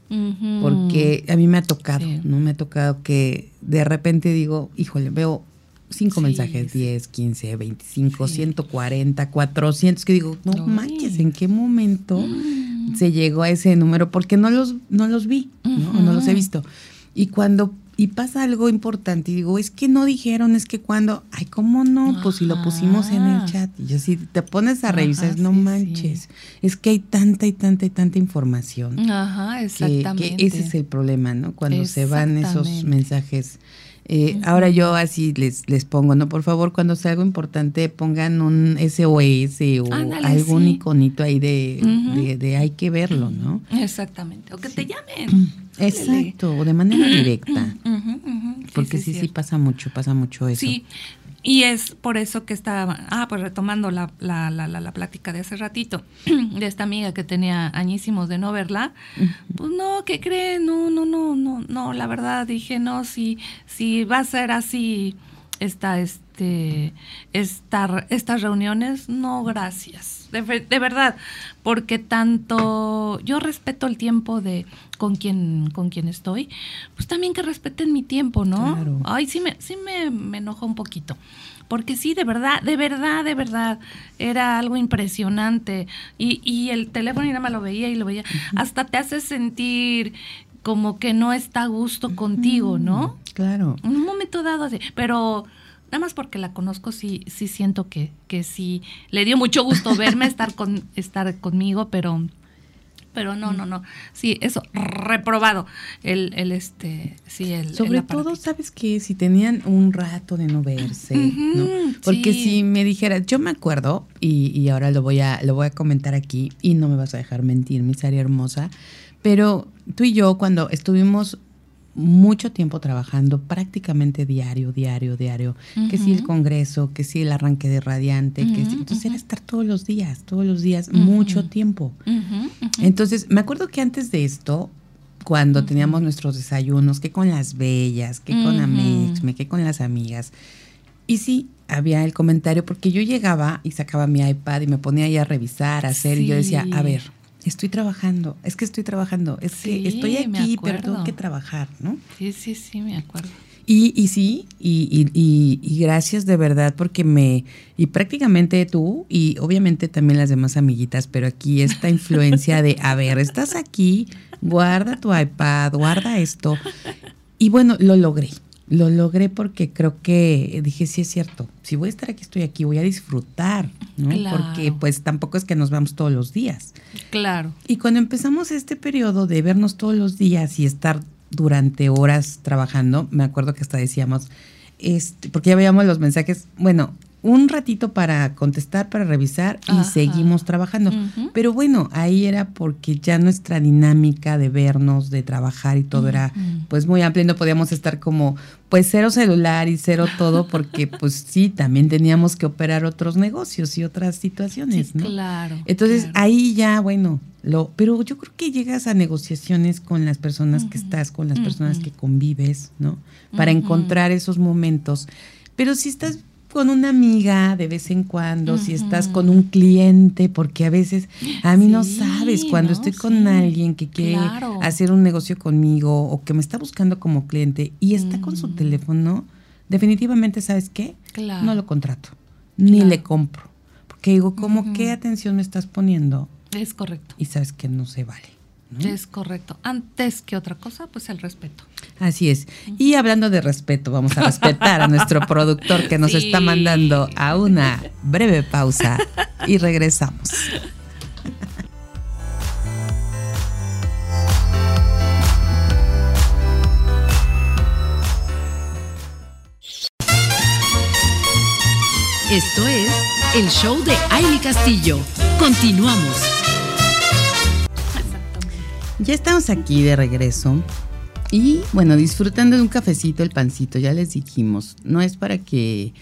Porque a mí me ha tocado, Sí. ¿no? Me ha tocado que de repente digo, híjole, veo cinco Sí, mensajes, sí. 10, 15, 25, Sí. 140, 400, que digo, no manches, ¿en qué momento Mm. se llegó a ese número? Porque no los, no los vi, ¿no? No los he visto. Y cuando, y pasa algo importante, y digo, es que no dijeron, es que cuando, ay, ¿cómo no? Pues si lo pusimos en el chat. Y yo si te pones a Ajá, revisar, no sí, sí. manches, es que hay tanta y tanta y tanta información Ajá, que, exactamente. que ese es el problema, ¿no? Cuando se van esos mensajes. Eh, Ahora yo así les, les pongo, ¿no? Por favor, cuando sea algo importante, pongan un SOS o Ándale, algún sí. iconito ahí de, de, de hay que verlo, ¿no? Exactamente. O que te llamen. Exacto, o de manera *clears throat* directa. Sí, Porque sí, sí, pasa mucho, pasa mucho eso. Sí, y es por eso que estaba, ah, pues retomando la, la, la, la, la plática de hace ratito, *clears throat* de esta amiga que tenía añísimos de no verla, pues no, ¿qué creen? No, no, no, no, no, la verdad dije, no, si, si va a ser así esta, este, esta, estas reuniones, no, gracias. De, de verdad, porque tanto yo respeto el tiempo de con quien, con quien estoy, pues también que respeten mi tiempo, ¿no? Claro. Ay, sí me, sí me, me enojó un poquito. Porque sí, de verdad, de verdad, de verdad, era algo impresionante. Y, y el teléfono y nada más lo veía y lo veía. Hasta te hace sentir como que no está a gusto contigo, ¿no? Claro. En un momento dado, así, pero nada más porque la conozco, sí, sí siento que, que sí le dio mucho gusto *laughs* verme, estar con, estar conmigo, pero, pero no, no, no. Sí, eso, reprobado. El, el este, sí, el. Sobre el todo, sabes que si tenían un rato de no verse, ¿no? Porque sí. si me dijeras, yo me acuerdo, y, y ahora lo voy a, lo voy a comentar aquí, y no me vas a dejar mentir, mi Sari hermosa, pero tú y yo cuando estuvimos mucho tiempo trabajando, prácticamente diario, diario, diario, que si el Ujú. congreso, que si el arranque de radiante, que si, Ujú, entonces era estar todos los días, todos los días, mucho tiempo. Entonces, me acuerdo que antes de esto, cuando teníamos nuestros desayunos, que con las bellas, que con. Amexme, que con las amigas, y sí, había el comentario, porque yo llegaba y sacaba mi iPad y me ponía ahí a revisar, a hacer, y yo decía, Sí. a ver, estoy trabajando, es que estoy trabajando, es Sí, que estoy aquí, pero tengo que trabajar, ¿no? Sí, sí, sí, me acuerdo. Y, y sí, y- y gracias de verdad porque me, y prácticamente tú y obviamente también las demás amiguitas, pero aquí esta influencia de, a ver, estás aquí, guarda tu iPad, guarda esto. Y bueno, lo logré, lo logré porque creo que dije, sí es cierto, si voy a estar aquí, estoy aquí, voy a disfrutar, ¿no? Claro. Porque pues tampoco es que nos veamos todos los días. Claro. Y cuando empezamos este periodo de vernos todos los días y estar durante horas trabajando, me acuerdo que hasta decíamos, este, porque ya veíamos los mensajes, bueno, un ratito para contestar, para revisar y Ajá. seguimos trabajando. Pero bueno, ahí era porque ya nuestra dinámica de vernos, de trabajar y todo era pues muy amplia y no podíamos estar como pues cero celular y cero todo porque *laughs* pues sí, también teníamos que operar otros negocios y otras situaciones, Sí, ¿no? claro. Entonces claro. ahí ya, bueno, lo, pero yo creo que llegas a negociaciones con las personas que estás, con las personas que convives, ¿no? Para encontrar esos momentos. Pero si estás con una amiga de vez en cuando, si estás con un cliente, porque a veces a mí no sabes cuando no, estoy con sí, alguien que quiere claro. hacer un negocio conmigo o que me está buscando como cliente y está con su Mm. teléfono, definitivamente, ¿sabes qué? Claro. No lo contrato, ni Claro. le compro. Porque digo, ¿cómo qué atención me estás poniendo? Es correcto. Y sabes que no se vale. ¿No? Es correcto. Antes que otra cosa, pues el respeto. Así es. Y hablando de respeto, vamos a respetar a nuestro *laughs* productor que nos Sí. está mandando a una breve pausa y regresamos. Esto es el show de Aile Castillo. Continuamos. Ya estamos aquí de regreso. Y bueno, disfrutando de un cafecito, el pancito, ya les dijimos, no es para que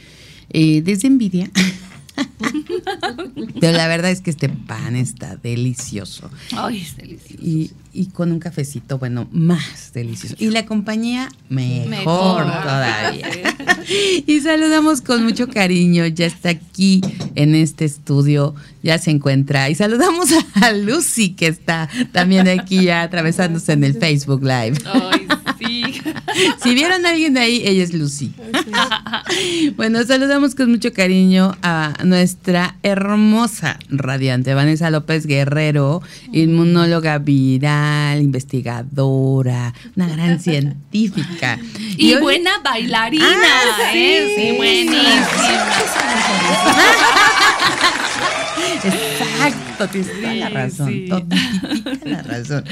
eh, des envidia. *laughs* Pero la verdad es que este pan está delicioso. Ay, es delicioso. Y, y con un cafecito, bueno, más delicioso. Y la compañía, mejor, Mejor. todavía. *laughs* Y saludamos con mucho cariño, ya está aquí en este estudio, ya se encuentra. Y saludamos a Lucy, que está también aquí ya atravesándose en el Facebook Live. Ay, sí. *laughs* Si vieron a alguien de ahí, ella es Lucy. *laughs* Bueno, saludamos con mucho cariño a nuestra hermosa radiante Vanessa López Guerrero, inmunóloga viral, investigadora, una gran *laughs* científica. Y, hoy- buena bailarina, Ah, sí. ¿eh? Sí, buenísima. Exacto, tienes toda la razón, sí. la razón.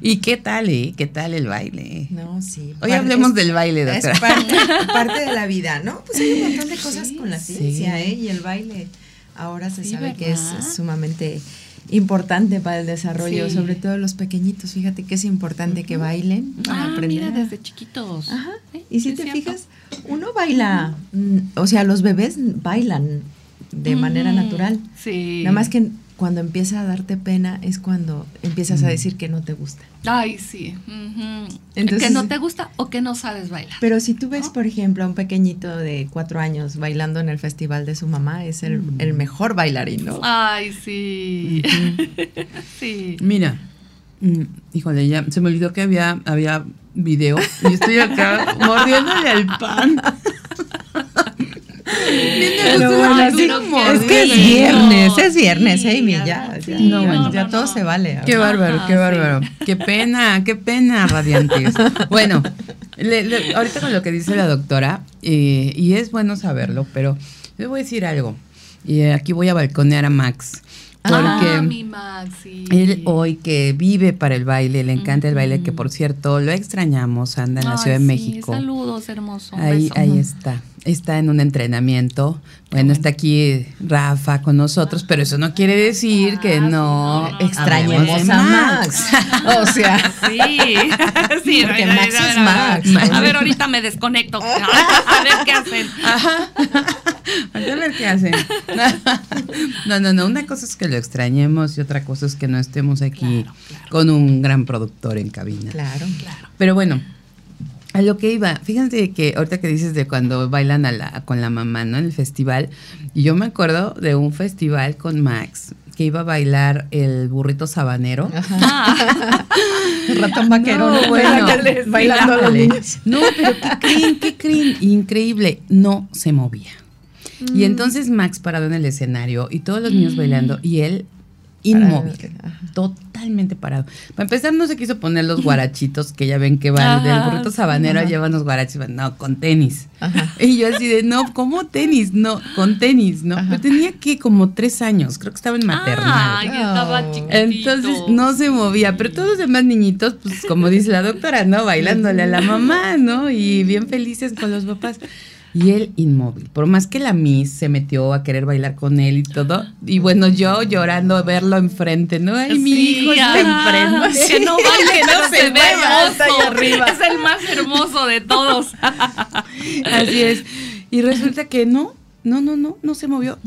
¿Y qué tal, eh? ¿Qué tal el baile? No, sí. Hoy Parte- hablemos es- del baile, Es doctora. parte, parte de la vida, ¿no? Pues hay un montón de cosas con la Sí. ciencia, ¿eh? Y el baile ahora se Sí, sabe que es sumamente importante para el desarrollo, Sí. sobre todo los pequeñitos. Fíjate que es importante que bailen para Ah, aprender. mira, desde chiquitos. Ajá. Y si es te cierto. fijas, uno baila, mm, o sea, los bebés bailan de manera natural. Sí. Nada más que cuando empieza a darte pena es cuando empiezas Mm. a decir que no te gusta. Ay, sí. Entonces- que no te gusta o que no sabes bailar. Pero si tú ves, por ejemplo, a un pequeñito de cuatro años bailando en el festival de su mamá, es el, Mm. el mejor bailarín, ¿no? Ay, sí. *laughs* sí. Mira, mm, híjole, ya se me olvidó que había, había video y estoy acá mordiéndole al pan. *laughs* Pero bueno, sí, es que es viernes, es viernes, Amy, ya ya, no, bueno. ya todo se vale. Qué bárbaro, qué bárbaro. Qué pena, qué pena, radiantes. *laughs* Bueno, le- le- ahorita con lo que dice la doctora, eh, y es bueno saberlo, pero les voy a decir algo. Y aquí voy a balconear a Max. Porque ah, mi. Él hoy que vive para el baile, le encanta el baile, que por cierto lo extrañamos, anda en la Ciudad de sí, México. Saludos, hermoso. un Ahí, beso. ahí está. Está en un entrenamiento. Bueno, está aquí Rafa con nosotros, pero eso no quiere decir que Ah, no. Extrañemos a Max. *laughs* o sea, Sí, *laughs* sí, Porque a ver, Max es. Max. A ver, ahorita me desconecto. *laughs* A ver qué hacen. Ajá. A ver qué hacen. No, no, no. Una cosa es que lo extrañemos y otra cosa es que no estemos aquí Claro, claro. con un gran productor en cabina. claro. Claro. Pero bueno, a lo que iba, fíjate que ahorita que dices de cuando bailan a la, con la mamá, ¿no? En el festival, y yo me acuerdo de un festival con Max que iba a bailar el burrito sabanero. Ah, *laughs* Ratón vaquero, No, ¿no? bueno, Bailando- bailando a los híjole. niños. No, pero ¿qué creen? ¿Qué creen? Increíble, no se movía. Y entonces Max parado en el escenario y todos los niños bailando y él inmóvil, Ajá. totalmente parado. Para empezar no se quiso poner los *laughs* guarachitos que ya ven que van del burrito sabanero llevan los guarachitos, no, con tenis. Ajá. Y yo así de, no, ¿cómo tenis? No, con tenis, ¿no? Pero tenía que como tres años, creo que estaba en maternal. Ay, estaba chiquitito. Entonces no se movía, pero todos los demás niñitos, pues como dice la doctora, ¿no? Bailándole a la mamá, ¿no? Y bien felices con los papás. Y él inmóvil. Por más que la Miss se metió a querer bailar con él y todo. Y bueno, yo llorando verlo enfrente, ¿no? Ay, mi hijo está enfrente. *laughs* Que no baile, *laughs* no se, se ve hermoso. arriba. Es el más hermoso de todos. *laughs* Así es. Y resulta que no, no, no, no, no se movió.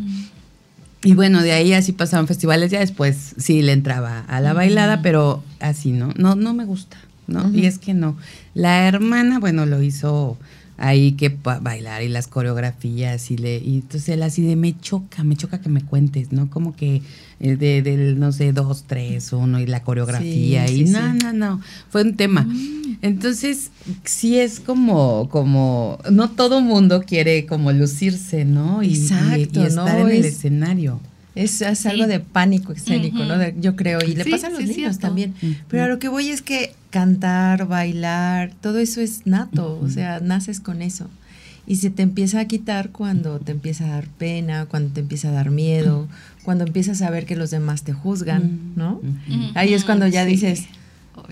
Y bueno, de ahí así pasaban festivales, ya después sí le entraba a la bailada, pero así no, no, no me gusta, ¿no? Y es que no. La hermana, bueno, lo hizo ahí que bailar y las coreografías y le y entonces él así de me choca, me choca que me cuentes, ¿no? Como que eh, de, del no sé, dos, tres, uno y la coreografía Sí, y sí, no, sí. no, no, fue un tema. Entonces, sí es como, como, no todo mundo quiere como lucirse, ¿no? Y, y- Exacto, y estar ¿no? en el Es- escenario. Es, es algo de pánico escénico, ¿no? De- yo creo, y le Sí, pasa a los sí, niños cierto. también. Pero a lo que voy es que cantar, bailar, todo eso es nato, o sea, naces con eso. Y se te empieza a quitar cuando te empieza a dar pena, cuando te empieza a dar miedo, cuando empiezas a ver que los demás te juzgan, ¿no? Ahí es cuando ya Sí. dices,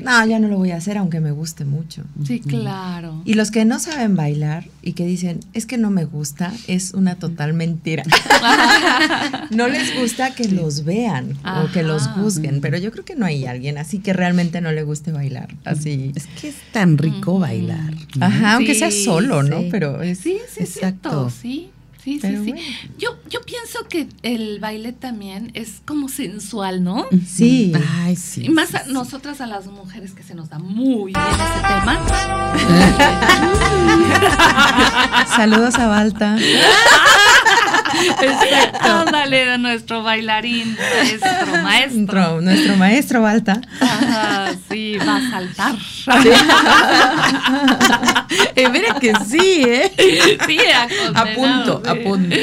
no, ya no lo voy a hacer aunque me guste mucho. Sí, claro. Y los que no saben bailar y que dicen, es que no me gusta, es una total mentira. *laughs* no les gusta que los vean o que los juzguen, pero yo creo que no hay alguien así que realmente no le guste bailar. Así. Es que es tan rico bailar. ¿no? Ajá, aunque sea Sí, solo, ¿no? sí. Pero es, Sí, sí, Exacto. cierto, sí. Sí, Pero sí, sí. Yo, yo pienso que el baile también es como sensual, ¿no? Sí. Ay, sí. Y más sí, a sí. nosotras, a las mujeres, que se nos da muy bien ese tema. *laughs* Saludos a Balta. *laughs* Ándale, a nuestro bailarín, maestro, maestro. Nuestro, nuestro maestro Balta. Ajá, sí, va a saltar. *laughs* Eh, mira que sí, ¿eh? Sí, A punto, sí. a punto.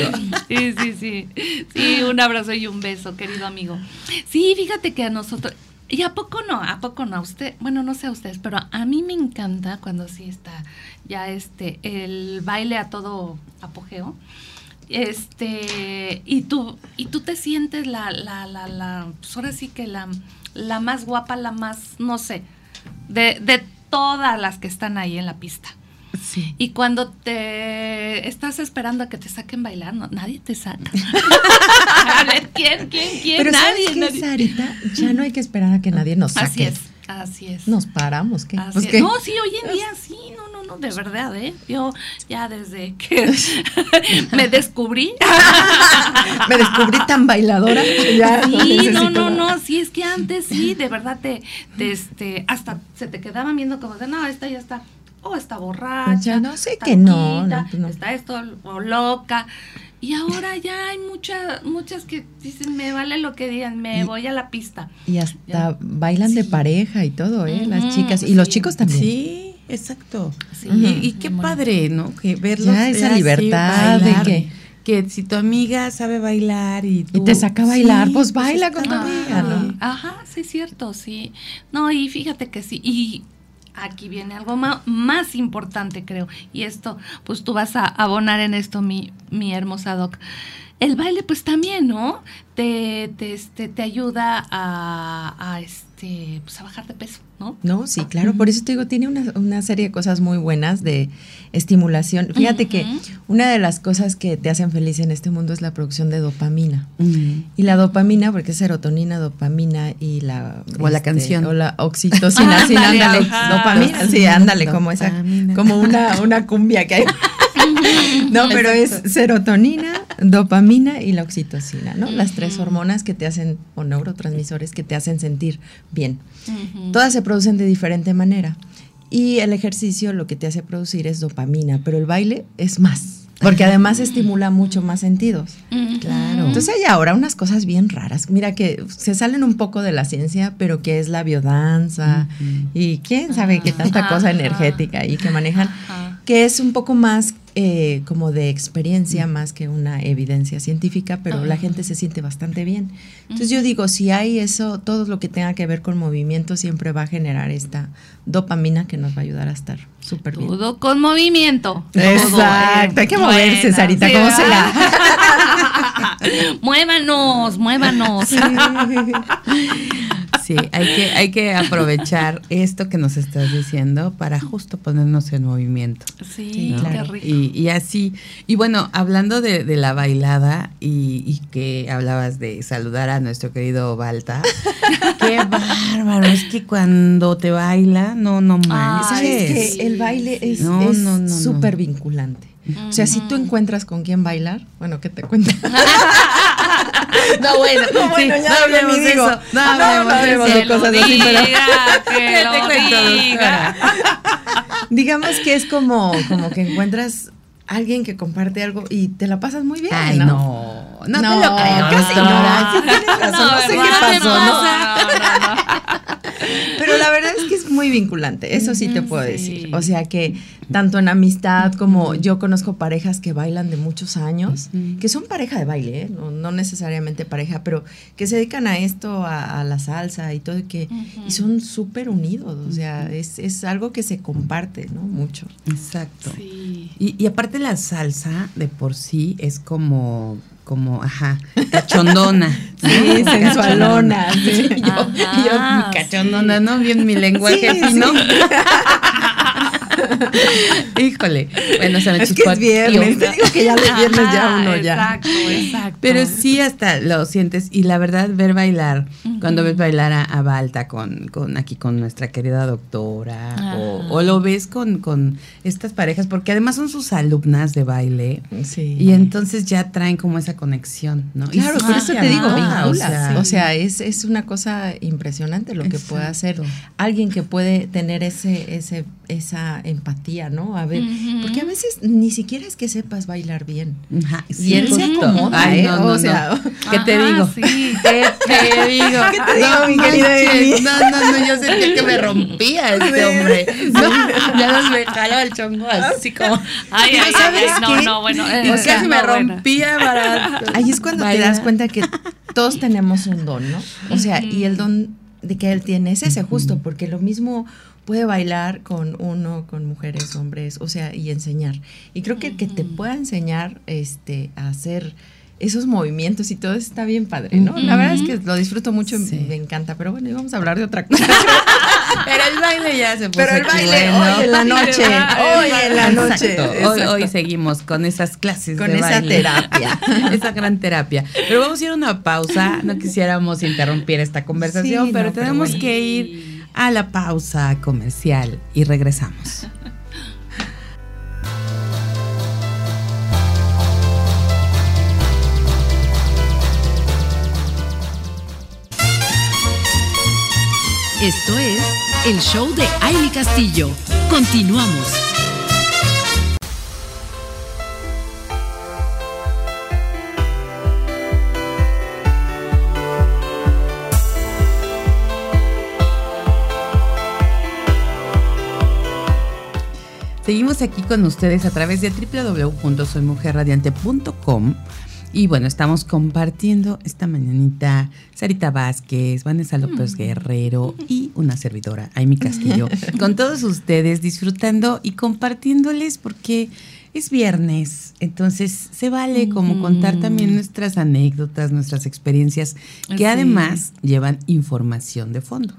Sí, sí, sí. Sí, un abrazo y un beso, querido amigo. Sí, fíjate que a nosotros. ¿Y a poco no? ¿A poco no? A usted, bueno, no sé a ustedes, pero a mí me encanta cuando sí está ya este, el baile a todo apogeo. Este, y tú, y tú te sientes la, la, la, la, pues ahora sí que la, la más guapa, la más, no sé, de, de todas las que están ahí en la pista. Sí. Y cuando te estás esperando a que te saquen bailar, no, nadie te saca. *laughs* a ver, ¿quién, quién, quién? Pero nadie, ¿sabes qué, nadie. Sarita? Ya no hay que esperar a que nadie nos saque. Así es, así es. Nos paramos, ¿qué? Pues. No, sí, hoy en día sí, no, no, no, de verdad, ¿eh? Yo ya desde que *laughs* me descubrí. *laughs* Me descubrí tan bailadora. Ya Sí, no, no, no, sí, es que antes sí, de verdad te, te, este, hasta se te quedaban viendo como de, no, esta ya está, o está borracha. Ya no sé que no, no, no. está esto o loca. Y ahora ya hay muchas, muchas que dicen, me vale lo que digan, me Y- voy a la pista. Y hasta Ya. bailan de pareja y todo, ¿eh? Las chicas. Y los chicos también. Sí, exacto. Sí, y, y qué padre, ¿no? Que verlos Ya esa así libertad de que- que si tu amiga sabe bailar y tú, Y te saca a bailar, pues baila está con tu amiga, ¿no? Ajá, sí, es cierto, sí. No, y fíjate que sí. Y aquí viene algo más importante, creo. Y esto, pues tú vas a abonar en esto, mi, mi hermosa doc. El baile, pues también, ¿no? Te, te, este, te ayuda a, a, este, pues, a bajar de peso, ¿no? No, sí, claro, por eso te digo, tiene una, una serie de cosas muy buenas de estimulación. Fíjate que una de las cosas que te hacen feliz en este mundo es la producción de dopamina. Y la dopamina, porque es serotonina, dopamina y la... este, O la canción. O la oxitocina, *laughs* sí, Ándale. Dopamina, sí, ándale, como esa, como una, una cumbia que hay. *laughs* *laughs* No, pero es serotonina, dopamina y la oxitocina, ¿no? Las tres hormonas que te hacen, o neurotransmisores que te hacen sentir bien. Todas se producen de diferente manera. Y el ejercicio lo que te hace producir es dopamina, pero el baile es más. Porque además estimula mucho más sentidos. Claro. Entonces hay ahora unas cosas bien raras. Mira que se salen un poco de la ciencia, pero que es la biodanza y quién sabe qué tanta Ajá. cosa energética ahí que manejan, que es un poco más eh, como de experiencia más que una evidencia científica, pero la Ajá. gente se siente bastante bien. Entonces yo digo, si hay eso, todo lo que tenga que ver con movimiento siempre va a generar esta dopamina que nos va a ayudar a estar súper bien. Todo con movimiento. Exacto, hay que moverse, buena, Sarita, sí, ¿cómo se ¿verdad? la? *laughs* muévanos, muévanos. Sí, *laughs* hay que, hay que aprovechar esto que nos estás diciendo para justo ponernos en movimiento. Sí, ¿no? qué rico. Y, y así, y bueno, hablando de, de la bailada y, y que hablabas de saludar a nuestro querido Balta, *laughs* qué bárbaro, es que cuando te baila, no, no manches. ¿Sabes Ay, que el baile es es no. súper vinculante? O sea, si tú encuentras con quién bailar, bueno, ¿qué te cuento? No, *laughs* bueno, No, bueno, sí, ya no hablemos de digo. eso. No No, no hablemos de cosas así, pero- *laughs* que ¿Qué lo te cuento, diga. Digamos que es como, como que encuentras alguien que comparte algo y te la pasas muy bien, Ay, ¿no? no. No, No, te lo creo, casi no. Sí tienes razón, no sé qué pasó, ¿no? Pero la verdad es que es muy vinculante, eso sí te puedo sí. decir. O sea que tanto en amistad como yo conozco parejas que bailan de muchos años, que son pareja de baile, ¿eh? no, no necesariamente pareja, pero que se dedican a esto, a, a la salsa y todo, y que y son súper unidos, o sea, es, es algo que se comparte, ¿no? Mucho. Exacto. Sí. Y, y aparte la salsa de por sí es como, como, ajá, cachondona. *laughs* ¿no? Sí, sensualona, sí. yo, mi cachondona, ¿no? Bien mi lenguaje sí. *laughs* Híjole. Bueno, se me Es que es viernes, te digo que ya los viernes ya uno ya. Exacto, exacto. Pero sí hasta lo sientes y la verdad ver bailar, cuando ves bailar a, a Balta con, con aquí con nuestra querida doctora o, o lo ves con, con estas parejas porque además son sus alumnas de baile Sí. y entonces ya traen como esa conexión, ¿no? Claro, sí por eso te digo, antoja, vinculas. o O sea, sea, es, es una cosa impresionante lo que puede hacer alguien que puede tener ese, ese, esa empatía, ¿no? A ver, porque a veces ni siquiera es que sepas bailar bien. ajá, Y él se acomoda, Ay, ¿eh? no, no, o no. sea, ¿Qué te Ajá, digo? sí. ¿Qué te *laughs* digo? ¿Qué te digo, mi querida manches, Amy? No, no, no, yo sentía que me rompía este hombre. No, ya nos me jalaba el chongo así como. Ay, ay, ¿sabes ay, ay, no, qué? no, bueno. Eh, casi me no, bueno. rompía para. ahí es cuando te das cuenta que todos tenemos un don, ¿no? O sea, y el don de que él tiene es ese justo, porque lo mismo puede bailar con uno, con mujeres, hombres, o sea, y enseñar. Y creo que el que te pueda enseñar este, a hacer esos movimientos y todo eso está bien padre, ¿no? La verdad es que lo disfruto mucho, y Sí. me encanta, pero bueno, y vamos a hablar de otra cosa. *laughs* Pero el baile ya se puso. Pero el baile bueno. hoy en la noche, hoy en la noche. Exacto. Hoy, exacto. hoy seguimos con esas clases Con de esa baile. terapia. *laughs* esa gran terapia. Pero vamos a ir a una pausa. No quisiéramos interrumpir esta conversación, Sí, pero no, pero tenemos bueno. que ir a la pausa comercial y regresamos. Esto es el show de Aile Castillo. Continuamos. Seguimos aquí con ustedes a través de www.soymujerradiante.com y bueno, estamos compartiendo esta mañanita Sarita Vázquez, Vanessa López Guerrero y una servidora, Amy Castillo, *laughs* con todos ustedes disfrutando y compartiéndoles porque es viernes, entonces se vale como contar también nuestras anécdotas, nuestras experiencias, que además llevan información de fondo.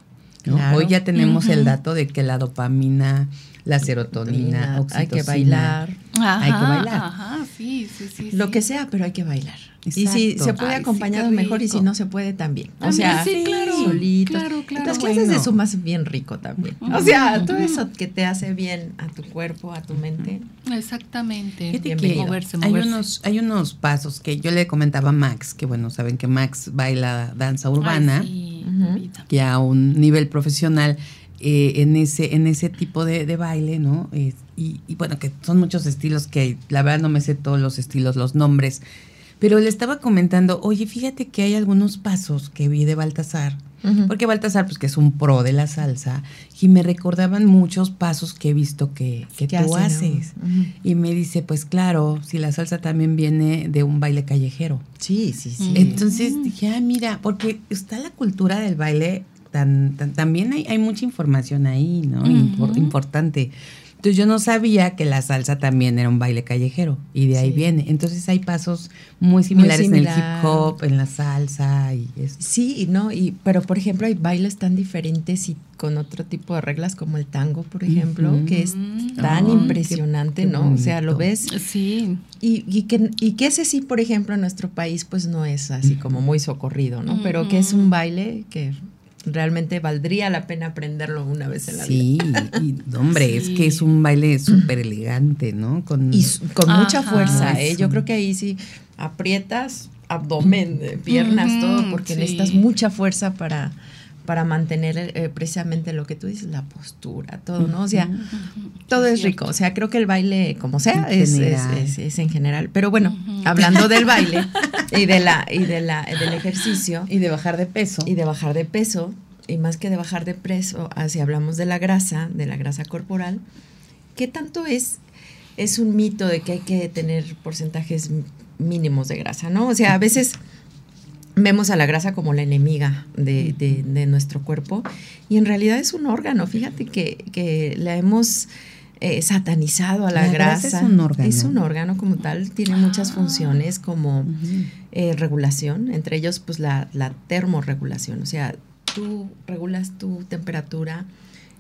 ¿no? Claro. Hoy ya tenemos el dato de que la dopamina, la serotonina, hay que oxitocina, bailar. hay que bailar. Ajá, sí, sí, sí. Lo sí. que sea, pero hay que bailar. Y si se puede Ay, acompañado mejor y si no se puede también. O sea, sí, claro, solitos. claro, claro. Las clases de Bueno. suma es bien rico también. O sea, todo eso que te hace bien a tu cuerpo, a tu mente. Exactamente. Que Bienvenido. Moverse, hay moverse. unos, hay unos pasos que yo le comentaba a Max, que bueno, saben que Max baila danza urbana, Ay, vida. que a un nivel profesional eh, en ese, en ese tipo de, de baile, ¿no? Y, y bueno, que son muchos estilos que la verdad no me sé todos los estilos, los nombres. Pero le estaba comentando, oye, fíjate que hay algunos pasos que vi de Baltasar, porque Baltasar, pues que es un pro de la salsa, y me recordaban muchos pasos que he visto que, que ¿Qué tú no? haces. Y me dice, pues claro, si la salsa también viene de un baile callejero. Sí, sí, sí. Entonces dije, ah, mira, porque está la cultura del baile, tan, tan- también hay, hay mucha información ahí, ¿no? Impor- Ujú. importante. Entonces yo no sabía que la salsa también era un baile callejero y de ahí Sí. viene. Entonces hay pasos muy similares en el similar. hip hop, en la salsa y eso. Sí, no, y, pero por ejemplo hay bailes tan diferentes y con otro tipo de reglas como el tango, por ejemplo, Ujú. que es tan Ay, impresionante, qué- qué ¿no? O sea, lo ves Sí. y, y que, y que ese sí, por ejemplo, en nuestro país pues no es así como muy socorrido, ¿no? Pero que es un baile que realmente valdría la pena aprenderlo una vez en la Sí, vida. y, hombre, es Sí. que es un baile súper elegante, ¿no? Con, Y con mucha Ajá. fuerza, ¿eh? Yo creo que ahí sí aprietas abdomen, eh, piernas, todo, porque sí. necesitas mucha fuerza para, para mantener eh, precisamente lo que tú dices, la postura, todo, ¿no? O sea, todo es rico. O sea, creo que el baile, como sea, es, es, es- es en general. Pero bueno, hablando del *laughs* baile y de la, y de la, del ejercicio y de bajar de peso. y de bajar de peso, y más que de bajar de peso, ah, si hablamos de la grasa, de la grasa corporal, ¿qué tanto es? Es un mito de que hay que tener porcentajes mínimos de grasa, ¿no? O sea, a veces vemos a la grasa como la enemiga de, de- de nuestro cuerpo y en realidad es un órgano. Fíjate que, que la hemos eh, satanizado a la, La grasa grasa. es un órgano. Es un órgano como tal, tiene muchas Ah. funciones como eh, regulación, entre ellos pues la, la termorregulación, o sea, tú regulas tu temperatura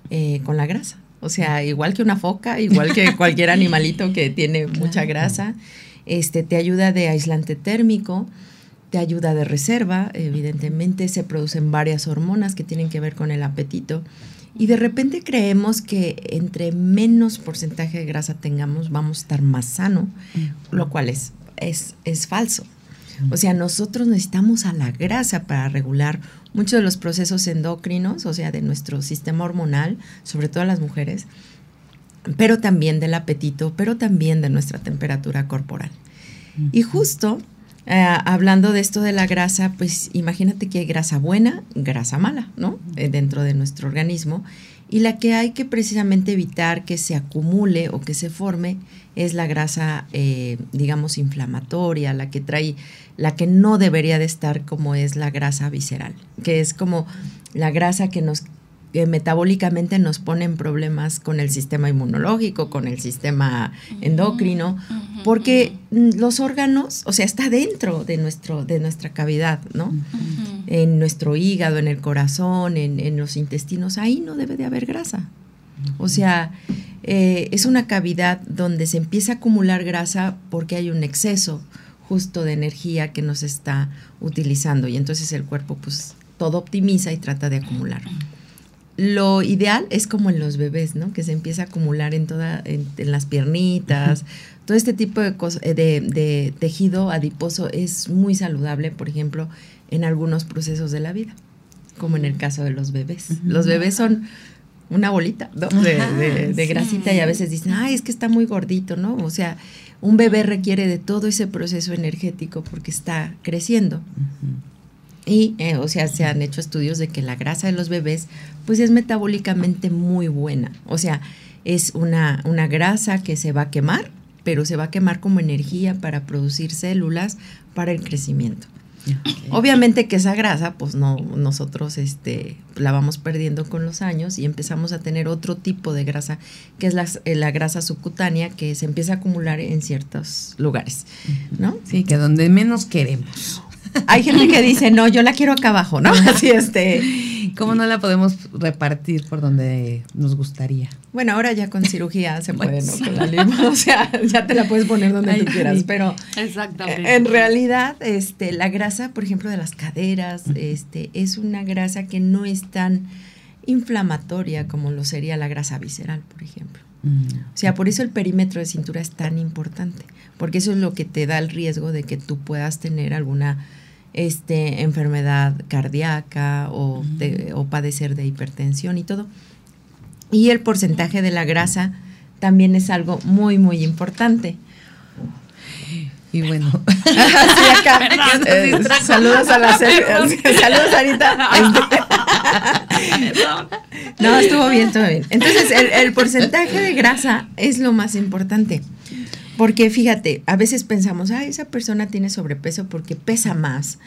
eh, con la grasa, o sea, igual que una foca, igual que *laughs* cualquier animalito que tiene mucha grasa, este, te ayuda de aislante térmico, te ayuda de reserva, evidentemente se producen varias hormonas que tienen que ver con el apetito. Y de repente creemos que entre menos porcentaje de grasa tengamos, vamos a estar más sano, lo cual es, es, es falso. O sea, nosotros necesitamos a la grasa para regular muchos de los procesos endocrinos, o sea, de nuestro sistema hormonal, sobre todo las mujeres, pero también del apetito, pero también de nuestra temperatura corporal. Y justo eh, hablando de esto de la grasa, pues imagínate que hay grasa buena, grasa mala, ¿no? Eh, dentro de nuestro organismo. Y la que hay que precisamente evitar que se acumule o que se forme es la grasa, eh, digamos, inflamatoria, la que trae, la que no debería de estar como es la grasa visceral, que es como la grasa que nos que metabólicamente nos pone en problemas con el sistema inmunológico, con el sistema endocrino, porque mm, los órganos, o sea, está dentro de, nuestro, de nuestra cavidad, ¿no? En nuestro hígado, en el corazón, en, en los intestinos, ahí no debe de haber grasa. O sea, eh, es una cavidad donde se empieza a acumular grasa porque hay un exceso justo de energía que nos está utilizando y entonces el cuerpo pues todo optimiza y trata de acumular. Lo ideal es como en los bebés, ¿no? Que se empieza a acumular en toda, en, en las piernitas, todo este tipo de, cosas, de, de tejido adiposo es muy saludable, por ejemplo, en algunos procesos de la vida, como en el caso de los bebés. Los bebés son una bolita ¿no? de, de- de sí. grasita y a veces dicen, ay, es que está muy gordito, ¿no? O sea, un bebé requiere de todo ese proceso energético porque está creciendo. Y, eh, o sea, se han hecho estudios de que la grasa de los bebés, pues es metabólicamente muy buena. O sea, es una, una grasa que se va a quemar, pero se va a quemar como energía para producir células para el crecimiento. Obviamente que esa grasa, pues no, nosotros este, la vamos perdiendo con los años y empezamos a tener otro tipo de grasa, que es la, eh, la grasa subcutánea, que se empieza a acumular en ciertos lugares, ¿no? Sí, que donde menos queremos. Hay gente que dice, no, yo la quiero acá abajo, ¿no? Así este. ¿Cómo no la podemos repartir por donde nos gustaría? Bueno, ahora ya con cirugía se *laughs* puede, ¿no? Con la lima, o sea, ya te la puedes poner donde Ay, tú quieras, pero Exactamente. En realidad, este, la grasa, por ejemplo, de las caderas, este, es una grasa que no es tan inflamatoria como lo sería la grasa visceral, por ejemplo. O sea, por eso el perímetro de cintura es tan importante, porque eso es lo que te da el riesgo de que tú puedas tener alguna este, enfermedad cardíaca o, te- o padecer de hipertensión y todo. Y el porcentaje de la grasa también es algo muy, muy importante. Y bueno, *laughs* Sí, acá. *laughs* Eh, saludos a la *laughs* Saludos, Sarita. No, estuvo bien, estuvo bien. Entonces, el, el porcentaje de grasa es lo más importante. Porque fíjate, a veces pensamos, ah, esa persona tiene sobrepeso porque pesa más.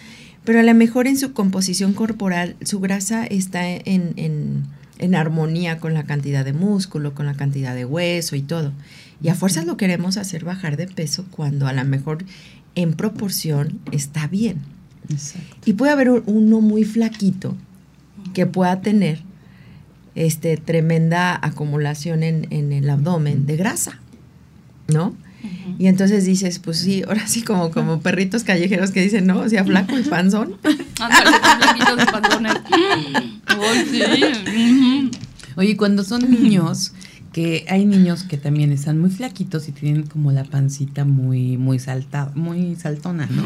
Pero a lo mejor en su composición corporal, su grasa está en, en, en armonía con la cantidad de músculo, con la cantidad de hueso y todo. Y a fuerzas lo queremos hacer bajar de peso cuando a lo mejor en proporción está bien. exacto. Y puede haber un- uno muy flaquito que pueda tener este, tremenda acumulación en, en el abdomen de grasa, ¿no? Y entonces dices, pues sí, ahora sí como, como *laughs* perritos callejeros que dicen, no, o sea, flaco y panzón. *laughs* Panzones. *laughs* Oye, cuando son niños, que hay niños que también están muy flaquitos y tienen como la pancita muy muy saltada, muy saltona, ¿no?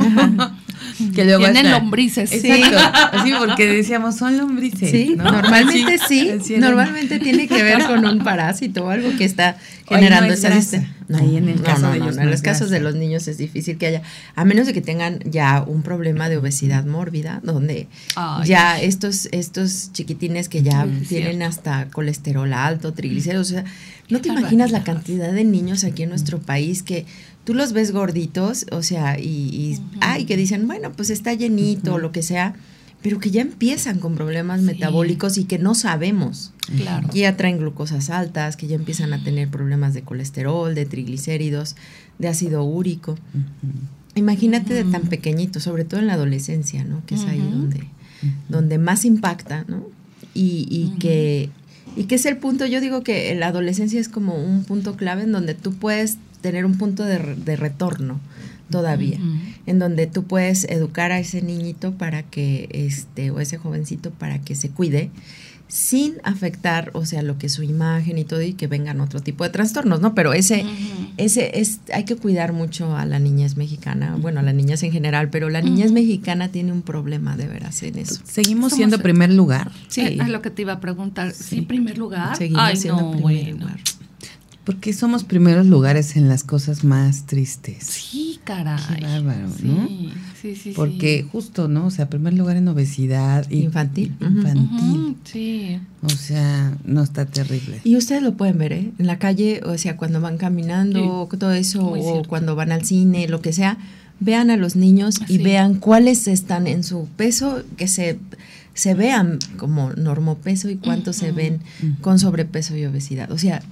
Que luego tienen lombrices. Exacto. Sí, porque decíamos son lombrices. Sí, normalmente sí. Normalmente tiene que ver con un parásito o algo que está generando esa Ahí en el caso de ellos. en los casos de los niños es difícil que haya, a menos de que tengan ya un problema de obesidad mórbida, donde ya estos, estos chiquitines que ya tienen hasta colesterol alto, triglicéridos, o sea, no te imaginas la cantidad de niños aquí en nuestro país que tú los ves gorditos, o sea, y, y que dicen, bueno, pues está llenito o lo que sea pero que ya empiezan con problemas metabólicos y que no sabemos. Claro. Que ya traen glucosas altas, que ya empiezan a tener problemas de colesterol, de triglicéridos, de ácido úrico. Imagínate de tan pequeñito, sobre todo en la adolescencia, ¿no? Que es ahí donde, donde más impacta, ¿no? Y, y que, y que es el punto, yo digo que la adolescencia es como un punto clave en donde tú puedes tener un punto de, de retorno todavía, en donde tú puedes educar a ese niñito para que, este, o ese jovencito para que se cuide sin afectar, o sea, lo que es su imagen y todo y que vengan otro tipo de trastornos, ¿no? Pero ese, ese es, hay que cuidar mucho a la niñez mexicana, bueno, a las niñas en general, pero la niñez mexicana tiene un problema de veras en eso. Seguimos siendo primer lugar. Sí, es lo que te iba a preguntar. Sí, primer lugar. Seguimos siendo primer lugar. Porque somos primeros lugares en las cosas más tristes. Sí, caray. Qué bárbaro, ¿no? Sí, sí, Porque justo, ¿no? O sea, primer lugar en obesidad. Infantil. Infantil. sí. O sea, no está terrible. Y ustedes lo pueden ver, ¿eh? En la calle, o sea, cuando van caminando, todo eso, o cuando van al cine, lo que sea, vean a los niños y vean cuáles están en su peso, que se se vean como normopeso y cuántos se ven con sobrepeso y obesidad. O sea,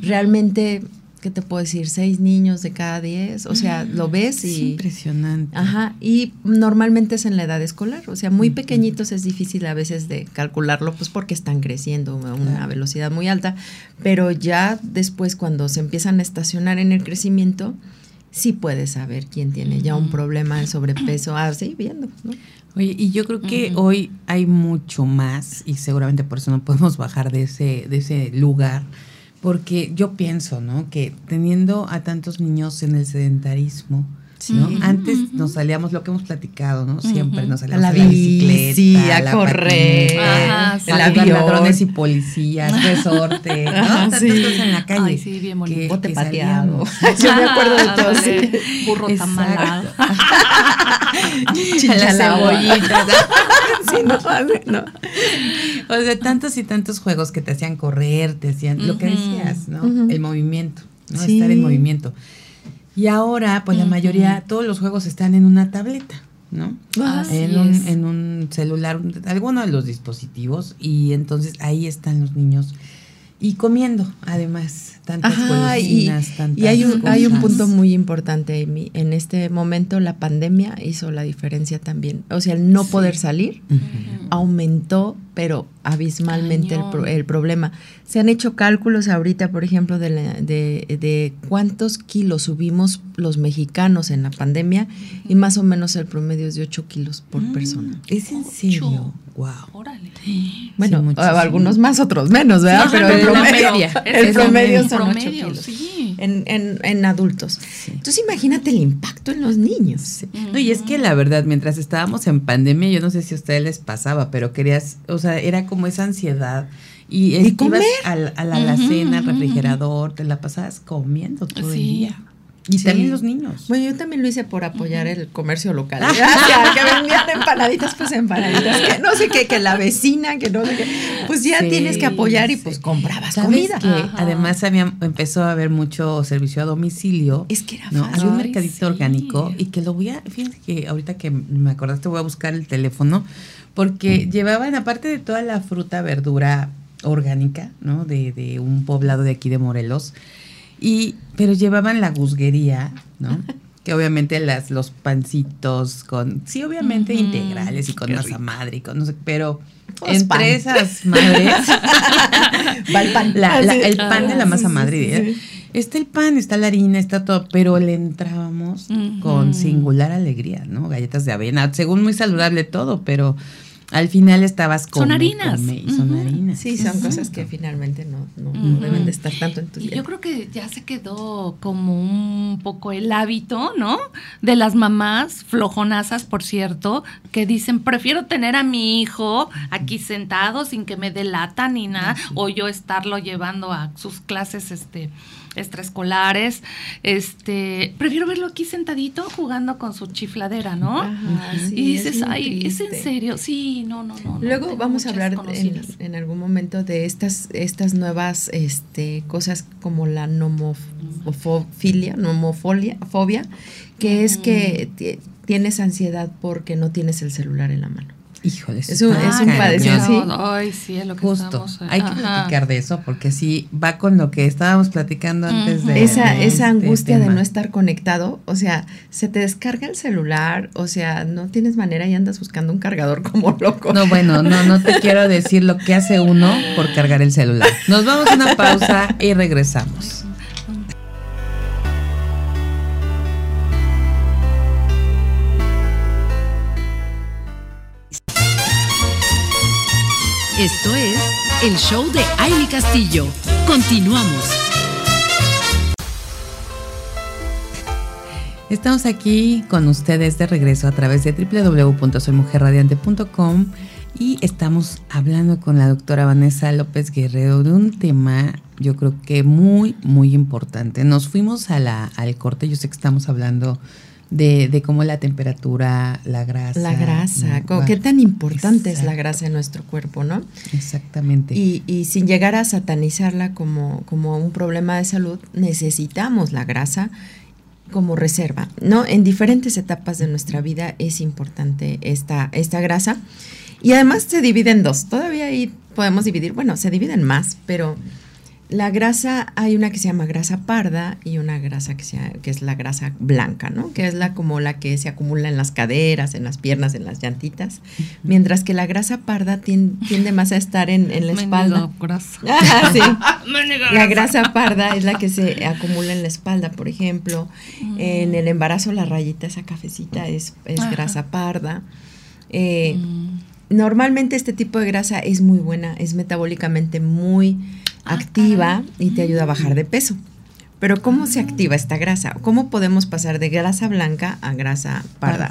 realmente, ¿qué te puedo decir? Seis niños de cada diez, o sea, lo ves y... Es impresionante. Ajá, y normalmente es en la edad escolar, o sea, muy pequeñitos es difícil a veces de calcularlo, pues porque están creciendo a una velocidad muy alta, pero ya después cuando se empiezan a estacionar en el crecimiento, sí puedes saber quién tiene ya un problema de sobrepeso, así viendo, ¿no? Oye, y yo creo que hoy hay mucho más y seguramente por eso no podemos bajar de ese, de ese lugar, porque yo pienso, ¿no? Que teniendo a tantos niños en el sedentarismo, ¿no? Antes nos salíamos, lo que hemos platicado, ¿no? Siempre nos salíamos a la, bicicleta, a, correr, a ladrones y policías, *laughs* resorte, ¿no? Tantas cosas en la calle. Ay, sí, bien bonito. Bote pateado. *laughs* Yo me acuerdo de todo. Sí. Burro tamalado. Las *laughs* cebollitas. sí, no, no. O sea, tantos y tantos juegos que te hacían correr, te hacían, lo que decías, ¿no? El movimiento, ¿no? Estar en movimiento. Y ahora, pues la mayoría, todos los juegos están en una tableta, ¿no? en, un, en un celular, alguno de los dispositivos, y entonces ahí están los niños y comiendo, además, tantas Ajá, y, tantas y hay un, hay un punto muy importante, Amy. En este momento la pandemia hizo la diferencia también. O sea, el no poder salir aumentó, pero abismalmente el, el, problema. Se han hecho cálculos ahorita, por ejemplo, de, de, de, cuántos kilos subimos los mexicanos en la pandemia y más o menos el promedio es de 8 kilos por mm, persona. ¿Es en serio? Wow. Órale. Bueno, algunos más, otros menos, ¿verdad? pero, el promedio, el promedio son 8 kilos sí. en, en, en, adultos. Entonces imagínate el impacto en los niños. No, y es que la verdad, mientras estábamos en pandemia, yo no sé si a ustedes les pasaba, pero querías, o sea, era como esa ansiedad. Y, comer? a la, alacena, al refrigerador, te la pasabas comiendo todo el día. Y también los niños. Bueno, yo también lo hice por apoyar el comercio local. *laughs* *laughs* que vendían empanaditas, pues empanaditas. Que no sé qué, que la vecina, que no sé qué. Pues ya tienes que apoyar y pues comprabas comida. Que además había, empezó a haber mucho servicio a domicilio. Es que era ¿no? Había un mercadito orgánico y que lo voy a, fíjense que ahorita que me acordaste voy a buscar el teléfono porque llevaban, aparte de toda la fruta, verdura orgánica, ¿no? De, de un poblado de aquí de Morelos, y, pero llevaban la guzguería, ¿no? *laughs* que obviamente las, los pancitos con, sí, obviamente integrales y con masa madre y con no sé, pero entre esas madres *laughs* va el pan. el pan de la masa madre. Está el pan, está la harina, está todo, pero le entrábamos con singular alegría, ¿no? Galletas de avena, según muy saludable todo, pero al final estabas con Son harinas. son harinas. Sí, son Exacto. cosas que finalmente no, no- no deben de estar tanto en tu Y dieta. yo creo que ya se quedó como un poco el hábito, ¿no? De las mamás, flojonazas, por cierto, que dicen, prefiero tener a mi hijo aquí sentado sin que me delata ni nada, o yo estarlo llevando a sus clases este extraescolares, este, prefiero verlo aquí sentadito jugando con su chifladera, ¿no? Ajá, sí, y es dices, bien ay, ¿es en serio? Sí, no, no, no. Luego vamos a hablar en, algún momento de estas, estas nuevas este, cosas como la nomofilia, nomofolia, fobia, que es que ti- tienes ansiedad porque no tienes el celular en la mano. Híjole, Es un- es un padecimiento, sí. Ay, sí, es lo que Justo. estamos, eh, Hay que ajá. platicar de eso porque sí va con lo que estábamos platicando antes de esa, de esa este angustia de no estar conectado, o sea, se te descarga el celular, o sea, no tienes manera y andas buscando un cargador *laughs* como loco. No, bueno, no, no te quiero decir lo que hace uno por cargar el celular. Nos vamos a una pausa y regresamos. Esto es el show de Aile Castillo. Continuamos. Estamos aquí con ustedes de regreso a través de www.soymujerradiante.com y estamos hablando con la doctora Vanessa López Guerrero de un tema yo creo que muy, muy importante. Nos fuimos a la, al corte, yo sé que estamos hablando de, de cómo la temperatura, la grasa. La grasa, qué tan importante es la grasa en nuestro cuerpo, ¿no? Exactamente. Y, y sin llegar a satanizarla como, como un problema de salud, necesitamos la grasa como reserva, ¿no? En diferentes etapas de nuestra vida es importante esta, esta grasa. Y además se divide en dos. Todavía ahí podemos dividir, bueno, se dividen más, pero la grasa, hay una que se llama grasa parda y una grasa que, sea, que es la grasa blanca, ¿no? Que es la como la que se acumula en las caderas, en las piernas, en las llantitas. Mientras que la grasa parda tien- tiende más a estar en, en la espalda. grasa. *laughs* Sí. *laughs* Mendigo La grasa parda es la que se acumula en la espalda, por ejemplo. En el embarazo, la rayita, esa cafecita, es, es grasa parda. Eh, Mm. Normalmente este tipo de grasa es muy buena, es metabólicamente muy Ah, activa y te ayuda a bajar de peso. Pero ¿cómo se activa esta grasa? ¿Cómo podemos pasar de grasa blanca a grasa parda?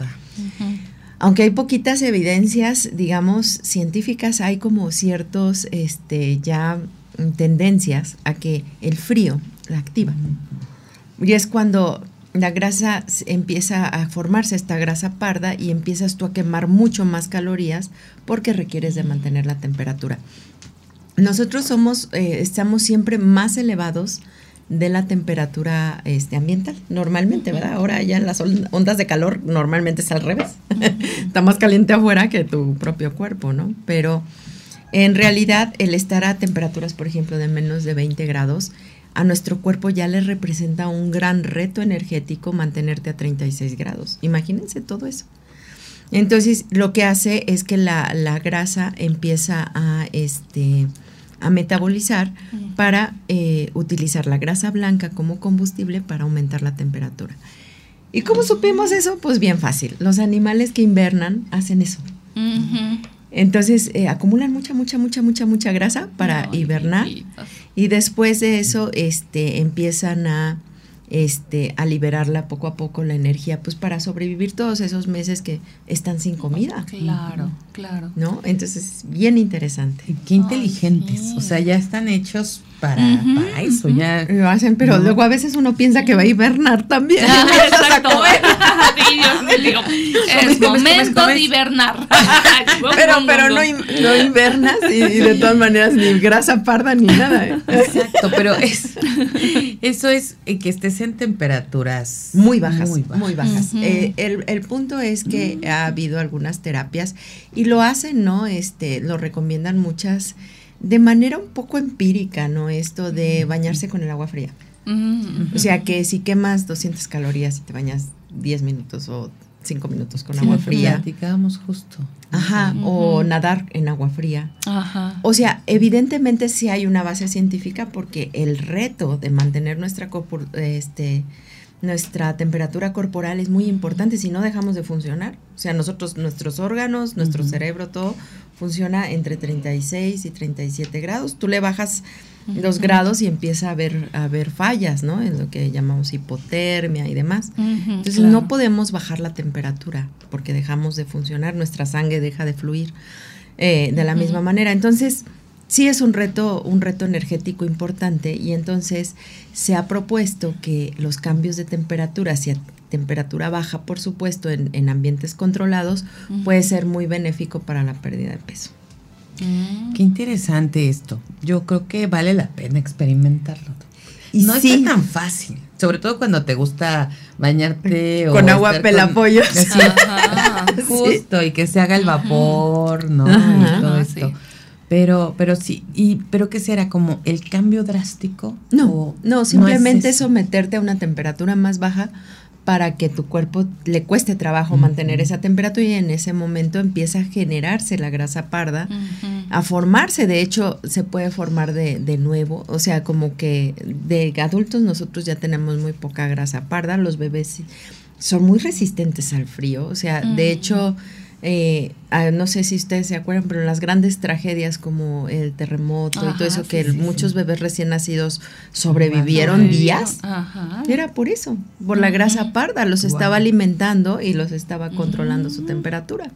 Aunque hay poquitas evidencias, digamos, científicas, hay como ciertos, este, ya tendencias a que el frío la activa. Y es cuando la grasa empieza a formarse esta grasa parda y empiezas tú a quemar mucho más calorías porque requieres de mantener la temperatura. Nosotros somos, eh, estamos siempre más elevados de la temperatura este, ambiental, normalmente, ¿verdad? Ahora ya en las on- ondas de calor normalmente es al revés. *laughs* Está más caliente afuera que tu propio cuerpo, ¿no? Pero en realidad el estar a temperaturas, por ejemplo, de menos de 20 grados, a nuestro cuerpo ya le representa un gran reto energético mantenerte a 36 grados. Imagínense todo eso. Entonces, lo que hace es que la, la grasa empieza a, este, a metabolizar para eh, utilizar la grasa blanca como combustible para aumentar la temperatura. ¿Y cómo supimos eso? Pues bien fácil. Los animales que invernan hacen eso. Entonces eh, acumulan mucha, mucha, mucha, mucha, mucha grasa para hibernar. Y después de eso este, empiezan a, este, a liberarla poco a poco la energía, pues para sobrevivir todos esos meses que están sin comida, Claro, claro. ¿no? Entonces, bien interesante. Qué inteligentes. sí. O sea, ya están hechos para, eso. Ya. Lo hacen, pero No. luego a veces uno piensa que va a hibernar también. *laughs* Ah, *laughs* Exacto. comer. *laughs* Sí, yo me digo, es momento comes. de hibernar. Pero, pero no, in- no invernas y, y de todas maneras ni grasa parda ni nada. ¿eh? Exacto, pero es, eso es eh, que estés en temperaturas Muy bajas, Muy muy bajas. bajas. Ujú. Eh, el, el punto es que ha habido algunas terapias y lo hacen, ¿no? Este, lo recomiendan muchas de manera un poco empírica, ¿no? Esto de bañarse con el agua fría. O sea que si quemas 200 calorías y te bañas 10 minutos o 5 minutos con Sí, agua fría. platicábamos justo. Ajá, o nadar en agua fría. Ajá. O sea, evidentemente sí hay una base científica porque el reto de mantener nuestra este, nuestra temperatura corporal es muy importante, si no dejamos de funcionar. O sea, nosotros, nuestros órganos, nuestro cerebro, todo funciona entre 36 y 37 grados. Tú le bajas los grados y empieza a haber, a haber fallas, ¿no? En lo que llamamos hipotermia y demás. Entonces no podemos bajar la temperatura porque dejamos de funcionar, nuestra sangre deja de fluir eh, de la misma manera. Entonces, sí es un reto, un reto energético importante y entonces se ha propuesto que los cambios de temperatura hacia temperatura baja, por supuesto, en, ambientes controlados, puede ser muy benéfico para la pérdida de peso. Mm. Qué interesante esto. Yo creo que vale la pena experimentarlo. Y no es tan fácil, sobre todo cuando te gusta bañarte con agua pelapollo. *laughs* justo, y que se haga el vapor, ¿no? y todo esto. Pero, pero sí, y, pero ¿qué será? ¿Como el cambio drástico? No, no, simplemente someterte a una temperatura más baja para que tu cuerpo le cueste trabajo mantener esa temperatura y en ese momento empieza a generarse la grasa parda, a formarse, de hecho se puede formar de, de, nuevo, o sea, como que de adultos nosotros ya tenemos muy poca grasa parda, los bebés son muy resistentes al frío, o sea, de hecho eh, no sé si ustedes se acuerdan, pero las grandes tragedias como el terremoto y todo eso, que muchos bebés recién nacidos sobrevivieron días, era por eso, por la grasa parda, los estaba alimentando y los estaba controlando su mm. temperatura.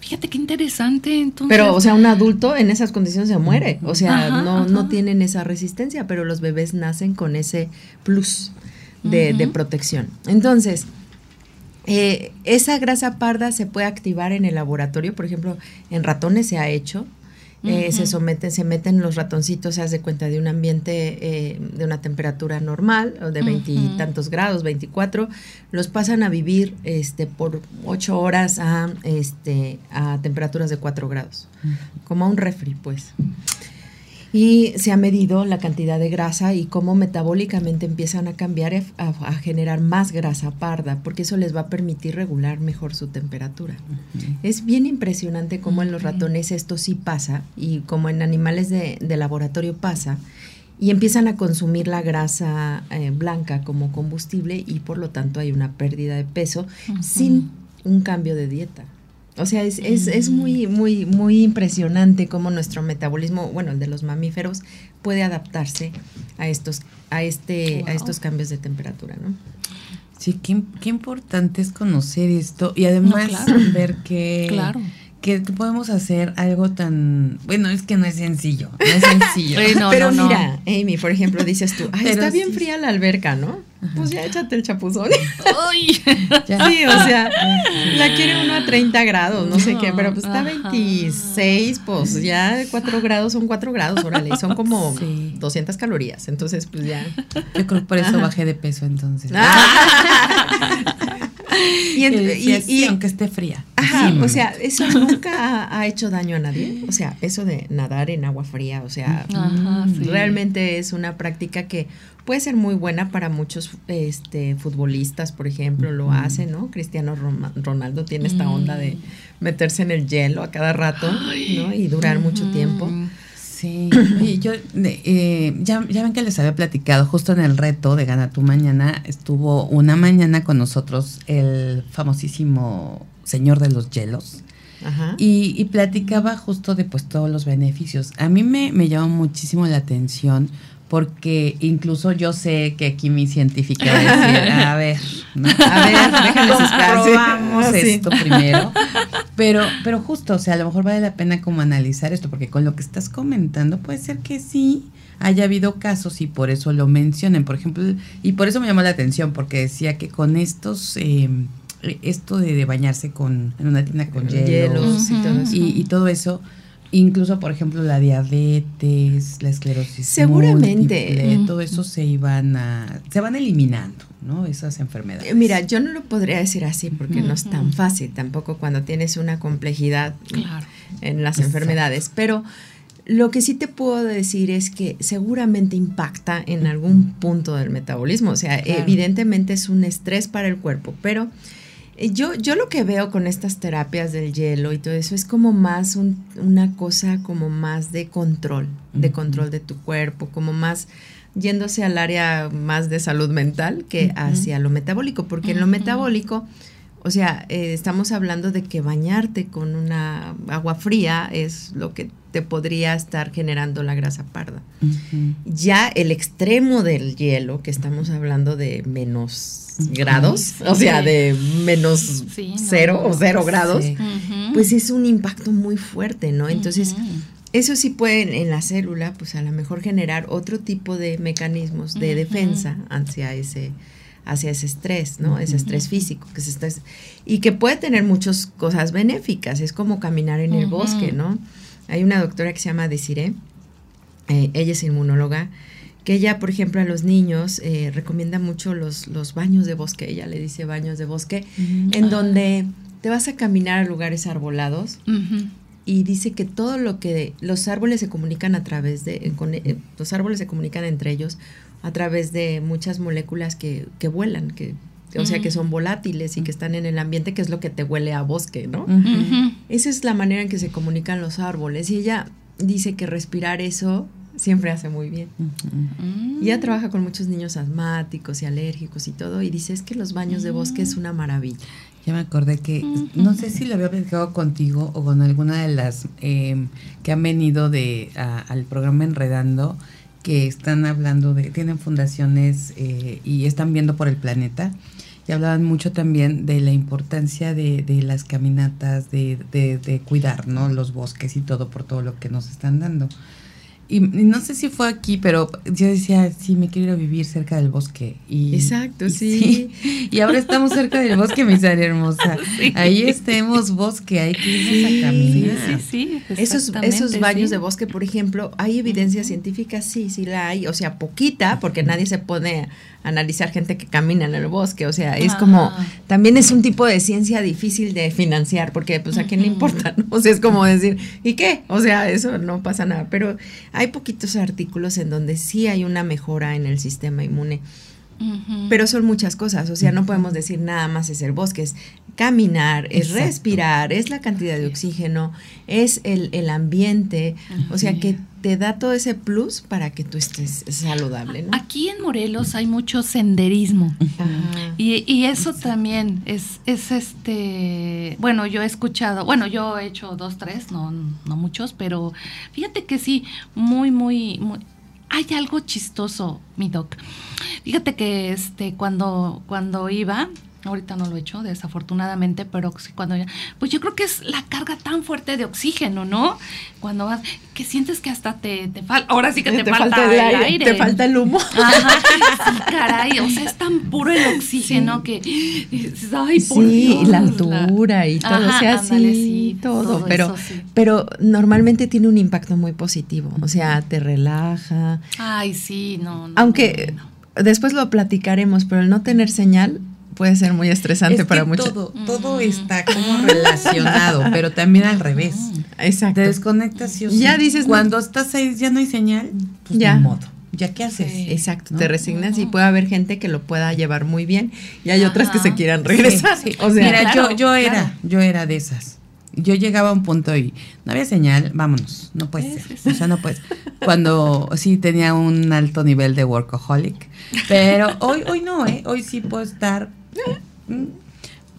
Fíjate qué interesante. Entonces. Pero, o sea, un adulto en esas condiciones se muere. O sea, no, no tienen esa resistencia, pero los bebés nacen con ese plus de, de protección. Entonces, eh, esa grasa parda se puede activar en el laboratorio, por ejemplo, en ratones se ha hecho. Eh, se someten, se meten los ratoncitos, se hace cuenta de un ambiente eh, de una temperatura normal, o de veintitantos grados, 24, los pasan a vivir este, por ocho horas a, este, a temperaturas de 4 grados, como a un refri, pues y se ha medido la cantidad de grasa y cómo metabólicamente empiezan a cambiar a, generar más grasa parda, porque eso les va a permitir regular mejor su temperatura. Es bien impresionante cómo en los ratones esto sí pasa y como en animales de, laboratorio pasa y empiezan a consumir la grasa eh, blanca como combustible y por lo tanto hay una pérdida de peso sin un cambio de dieta. O sea, es, es, es, muy, muy, muy impresionante cómo nuestro metabolismo, bueno, el de los mamíferos, puede adaptarse a estos, a este, a estos cambios de temperatura, ¿no? Sí, qué, qué importante es conocer esto y además ver que claro que podemos hacer algo tan bueno es que no es sencillo no es sencillo. *laughs* Pero mira Amy por ejemplo dices tú Ay, está bien fría la alberca no pues ya échate el chapuzón. *laughs* Sí o sea la quiere uno a 30 grados no, sé qué pero pues está a 26 pues ya 4 grados son 4 grados órale son como 200 calorías entonces pues ya. Yo creo que por eso bajé de peso entonces *laughs* *laughs* y, aunque esté fría. Ajá, o sea, eso nunca ha, hecho daño a nadie. O sea, eso de nadar en agua fría, o sea, realmente es una práctica que puede ser muy buena para muchos este, futbolistas, por ejemplo, lo hacen, ¿no? Cristiano Ronaldo tiene esta onda de meterse en el hielo a cada rato, ¿no? Y durar mucho tiempo. Sí, *clears throat* y yo eh, ya, ya ven que les había platicado, justo en el reto de Gana tu Mañana, estuvo una mañana con nosotros el famosísimo Señor de los Hielos. Y, y, platicaba justo de pues todos los beneficios. A mí me, me llamó muchísimo la atención porque incluso yo sé que aquí mi científica va a decir, a *laughs* ver, a ver, *laughs* comprobamos. Ah, esto primero. Pero, pero justo, o sea, a lo mejor vale la pena como analizar esto, porque con lo que estás comentando puede ser que sí haya habido casos y por eso lo mencionen, por ejemplo, y por eso me llamó la atención, porque decía que con estos... Eh, esto de, bañarse con en una tienda con hielos, y todo eso Incluso, por ejemplo, la diabetes, la esclerosis. Seguramente. todo eso se iban a, se van eliminando, ¿no? Esas enfermedades. Eh, mira, yo no lo podría decir así porque no es tan fácil tampoco cuando tienes una complejidad en las enfermedades. Pero lo que sí te puedo decir es que seguramente impacta en algún punto del metabolismo. O sea, evidentemente es un estrés para el cuerpo, pero yo, yo lo que veo con estas terapias del hielo y todo eso es como más una cosa como más de control, de control de tu cuerpo, como más yéndose al área más de salud mental que hacia lo metabólico, porque en lo metabólico, o sea, eh, estamos hablando de que bañarte con una agua fría es lo que te podría estar generando la grasa parda. Ya el extremo del hielo, que estamos hablando de menos grados, o sea, de menos cero o cero grados, pues es un impacto muy fuerte, ¿no? Entonces, eso sí puede en la célula, pues a lo mejor generar otro tipo de mecanismos de defensa hacia ese hacia ese estrés, ¿no? Ese estrés físico que se está y que puede tener muchas cosas benéficas, es como caminar en el bosque, ¿no? Hay una doctora que se llama Desiree, eh, ella es inmunóloga, que ella, por ejemplo, a los niños eh, recomienda mucho los, los baños de bosque, ella le dice baños de bosque, en donde te vas a caminar a lugares arbolados y dice que todo lo que los árboles se comunican a través de, eh, los árboles se comunican entre ellos a través de muchas moléculas que, que vuelan, que o sea, que son volátiles y que están en el ambiente, que es lo que te huele a bosque, ¿no? Esa es la manera en que se comunican los árboles. Y ella dice que respirar eso siempre hace muy bien. Y ella trabaja con muchos niños asmáticos y alérgicos y todo, y dice es que los baños de bosque es una maravilla. Ya me acordé que, no sé si lo había platicado contigo o con alguna de las em, que han venido de al programa Enredando, que están hablando de, tienen fundaciones eh, y están viendo por el planeta. Y hablaban mucho también de la importancia de, de las caminatas, de, de, de, cuidar ¿no? los bosques y todo por todo lo que nos están dando. Y, no sé si fue aquí, pero yo decía, sí, me quiero ir a vivir cerca del bosque. Y, Exacto, sí. Y ahora estamos cerca del bosque, mi Sara hermosa. *laughs* Ahí estemos bosque, hay que ir a caminar. Sí, sí, Esos, esos baños de bosque, por ejemplo, ¿hay evidencia científica? Sí, sí la hay. O sea, poquita, porque nadie se pone analizar gente que camina en el bosque, o sea, es como, también es un tipo de ciencia difícil de financiar, porque pues a quién le importa, *laughs* ¿no? O sea, es como decir, ¿y qué? O sea, eso no pasa nada, pero hay poquitos artículos en donde sí hay una mejora en el sistema inmune. Pero son muchas cosas, o sea, no podemos decir nada más es el bosque, es caminar, es respirar, es la cantidad de oxígeno, es el, el ambiente, o sea, que te da todo ese plus para que tú estés saludable. ¿no? Aquí en Morelos hay mucho senderismo. Y, y, eso también es, es este, bueno, yo he escuchado, bueno, yo he hecho dos, tres, no, no muchos, pero fíjate que sí, muy, muy, muy hay algo chistoso, mi doc. Fíjate que este, cuando, cuando iba, Ahorita no lo he hecho, desafortunadamente, pero cuando ya, pues yo creo que es la carga tan fuerte de oxígeno, ¿no? Cuando vas, que sientes que hasta te, te falta, ahora sí que te, falta, el aire, Te falta el humo. Ajá, sí, caray, o sea, es tan puro el oxígeno que, ay, por sí, la altura y todo, o sea, sí, todo, pero, pero normalmente tiene un impacto muy positivo, o sea, te relaja. Ay, sí, no. Aunque después lo platicaremos, pero el no tener señal puede ser muy estresante para muchos. Todo, todo está como relacionado, pero también al revés. Exacto. Te desconectas y ya dices cuando estás ahí ya no hay señal, pues ya. modo. ¿Ya qué haces? exacto, te resignas y puede haber gente que lo pueda llevar muy bien y hay otras que se quieran regresar. O sea, Mira, yo, yo era, yo era de esas. Yo llegaba a un punto y no había señal, vámonos, no puede ser. O sea, no puedes. Cuando sí tenía un alto nivel de workaholic, pero hoy, hoy no, ¿eh? Hoy sí puedo estar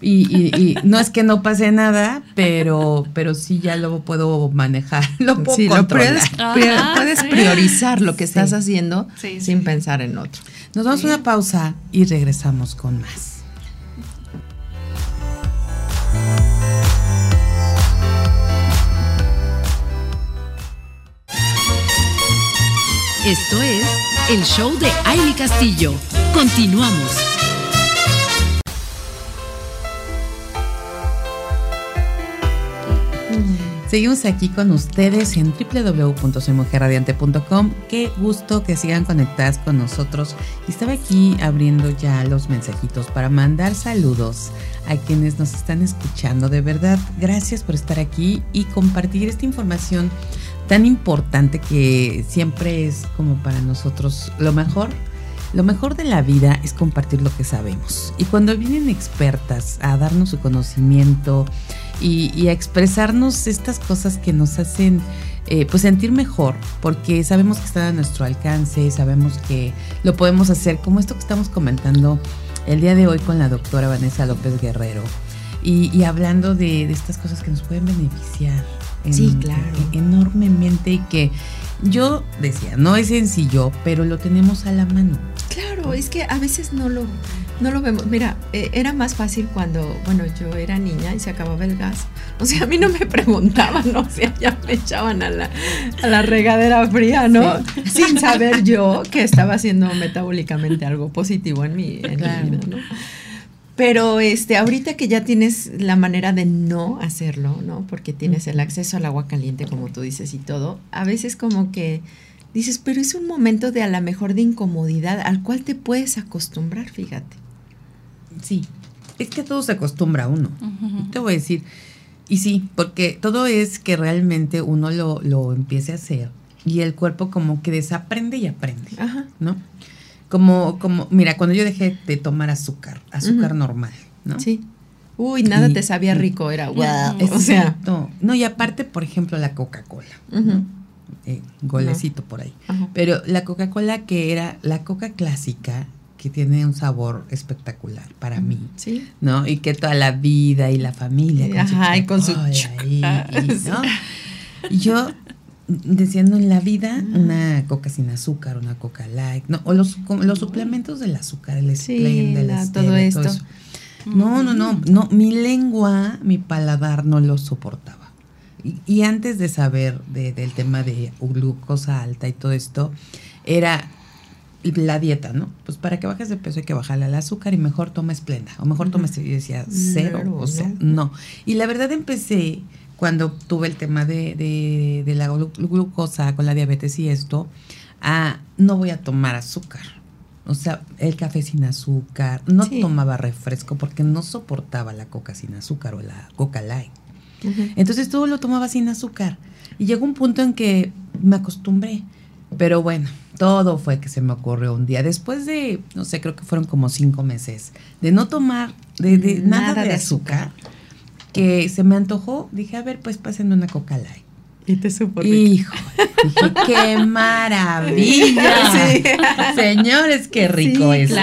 y, no es que no pase nada, pero, pero sí ya lo puedo manejar, *laughs* lo puedo sí, puedes, priorizar lo que estás haciendo sin pensar en otro. Nos damos una pausa y regresamos con más. Esto es el show de Aile Castillo. Continuamos. Seguimos aquí con ustedes en www.soymujerradiante.com. Qué gusto que sigan conectadas con nosotros. Estaba aquí abriendo ya los mensajitos para mandar saludos a quienes nos están escuchando. De verdad, gracias por estar aquí y compartir esta información tan importante que siempre es como para nosotros lo mejor. Lo mejor de la vida es compartir lo que sabemos. Y cuando vienen expertas a darnos su conocimiento, y, a expresarnos estas cosas que nos hacen eh, pues sentir mejor, porque sabemos que está a nuestro alcance, sabemos que lo podemos hacer, como esto que estamos comentando el día de hoy con la doctora Vanessa López Guerrero, y, hablando de, estas cosas que nos pueden beneficiar. sí, claro. enormemente y que yo decía, no es sencillo, pero lo tenemos a la mano. Claro, es que a veces no lo, no lo vemos. Mira, eh, era más fácil cuando, bueno, yo era niña y se acababa el gas. *laughs* O sea, a mí no me preguntaban, ¿no? *laughs* o sea, ya me echaban a la, a la regadera fría, ¿no? Sin saber yo que estaba haciendo metabólicamente algo positivo en mi, en mi vida, ¿no? Pero este, ahorita que ya tienes la manera de no hacerlo, ¿no? Porque tienes el acceso al agua caliente, como tú dices, y todo, a veces como que dices, pero es un momento de a lo mejor de incomodidad al cual te puedes acostumbrar, fíjate. Sí, es que todo se acostumbra a uno. Te voy a decir, y sí, porque todo es que realmente uno lo, lo empiece a hacer y el cuerpo como que desaprende y aprende, Ajá. ¿no? Como, como, mira, cuando yo dejé de tomar azúcar, azúcar normal, ¿no? Sí. Uy, nada te sabía rico, era wow. O sea, no, y aparte, por ejemplo, la Coca-Cola. Eh, golecito por ahí. Pero la Coca-Cola que era la Coca clásica, que tiene un sabor espectacular para mí, ¿Sí? ¿no? Y que toda la vida y la familia. Con Ajá, y con su... y yo diciendo en la vida una coca sin azúcar, una coca light, no, o los, los suplementos del azúcar, el sí, todo esto. No, no, no, no, mi lengua, mi paladar no lo soportaba. Y, antes de saber del tema de glucosa alta y todo esto, era la dieta, ¿no? Pues para que bajes de peso hay que bajarle al azúcar y mejor toma esplenda, o mejor toma, yo decía, cero, o sea, no. Y la verdad empecé cuando tuve el tema de, la glucosa con la diabetes y esto, a no voy a tomar azúcar. O sea, el café sin azúcar, no tomaba refresco porque no soportaba la coca sin azúcar o la coca light. Entonces todo lo tomaba sin azúcar. Y llegó un punto en que me acostumbré. Pero bueno, todo fue que se me ocurrió un día. Después de, no sé, creo que fueron como cinco meses, de no tomar de, nada, de, azúcar que se me antojó, dije, a ver, pues pásenme una coca light. Y te supo Hijo, dije, qué *laughs* maravilla. Señores, qué rico es esto.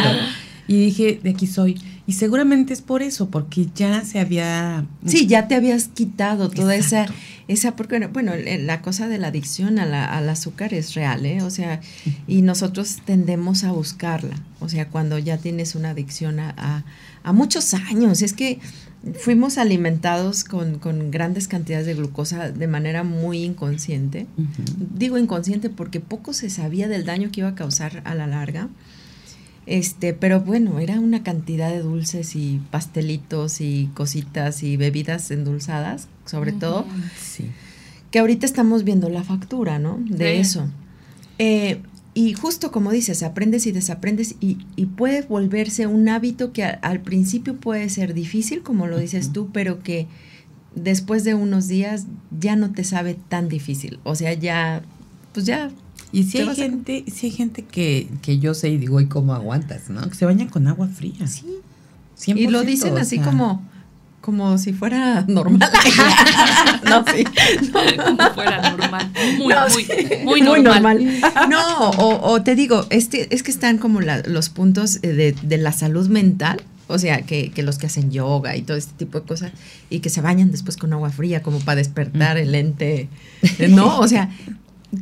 Y dije, de aquí soy. Y seguramente es por eso, porque ya se había... Sí, ya te habías quitado toda esa, esa, porque bueno, la cosa de la adicción a la, al azúcar es real, ¿eh? O sea, y nosotros tendemos a buscarla, o sea, cuando ya tienes una adicción a, a muchos años, es que fuimos alimentados con, grandes cantidades de glucosa de manera muy inconsciente. Digo inconsciente porque poco se sabía del daño que iba a causar a la larga. Este, pero bueno, era una cantidad de dulces y pastelitos y cositas y bebidas endulzadas, sobre todo. Sí. Que ahorita estamos viendo la factura, ¿no? De eso. Eh, y justo como dices, aprendes y desaprendes y, y puede volverse un hábito que al principio puede ser difícil, como lo dices tú, pero que después de unos días ya no te sabe tan difícil. O sea, ya, pues ya. Y si hay gente, si hay gente que, que yo sé y digo, ¿y cómo aguantas? ¿No? Que se bañan con agua fría. Sí. y lo dicen así como, como si fuera normal. *laughs* no, sí. Como fuera normal. Muy, muy, muy, normal. *laughs* No, o, te digo, este, es que están como los puntos de, de, la salud mental. O sea, que, que, los que hacen yoga y todo este tipo de cosas, y que se bañan después con agua fría, como para despertar el ente. No, o sea,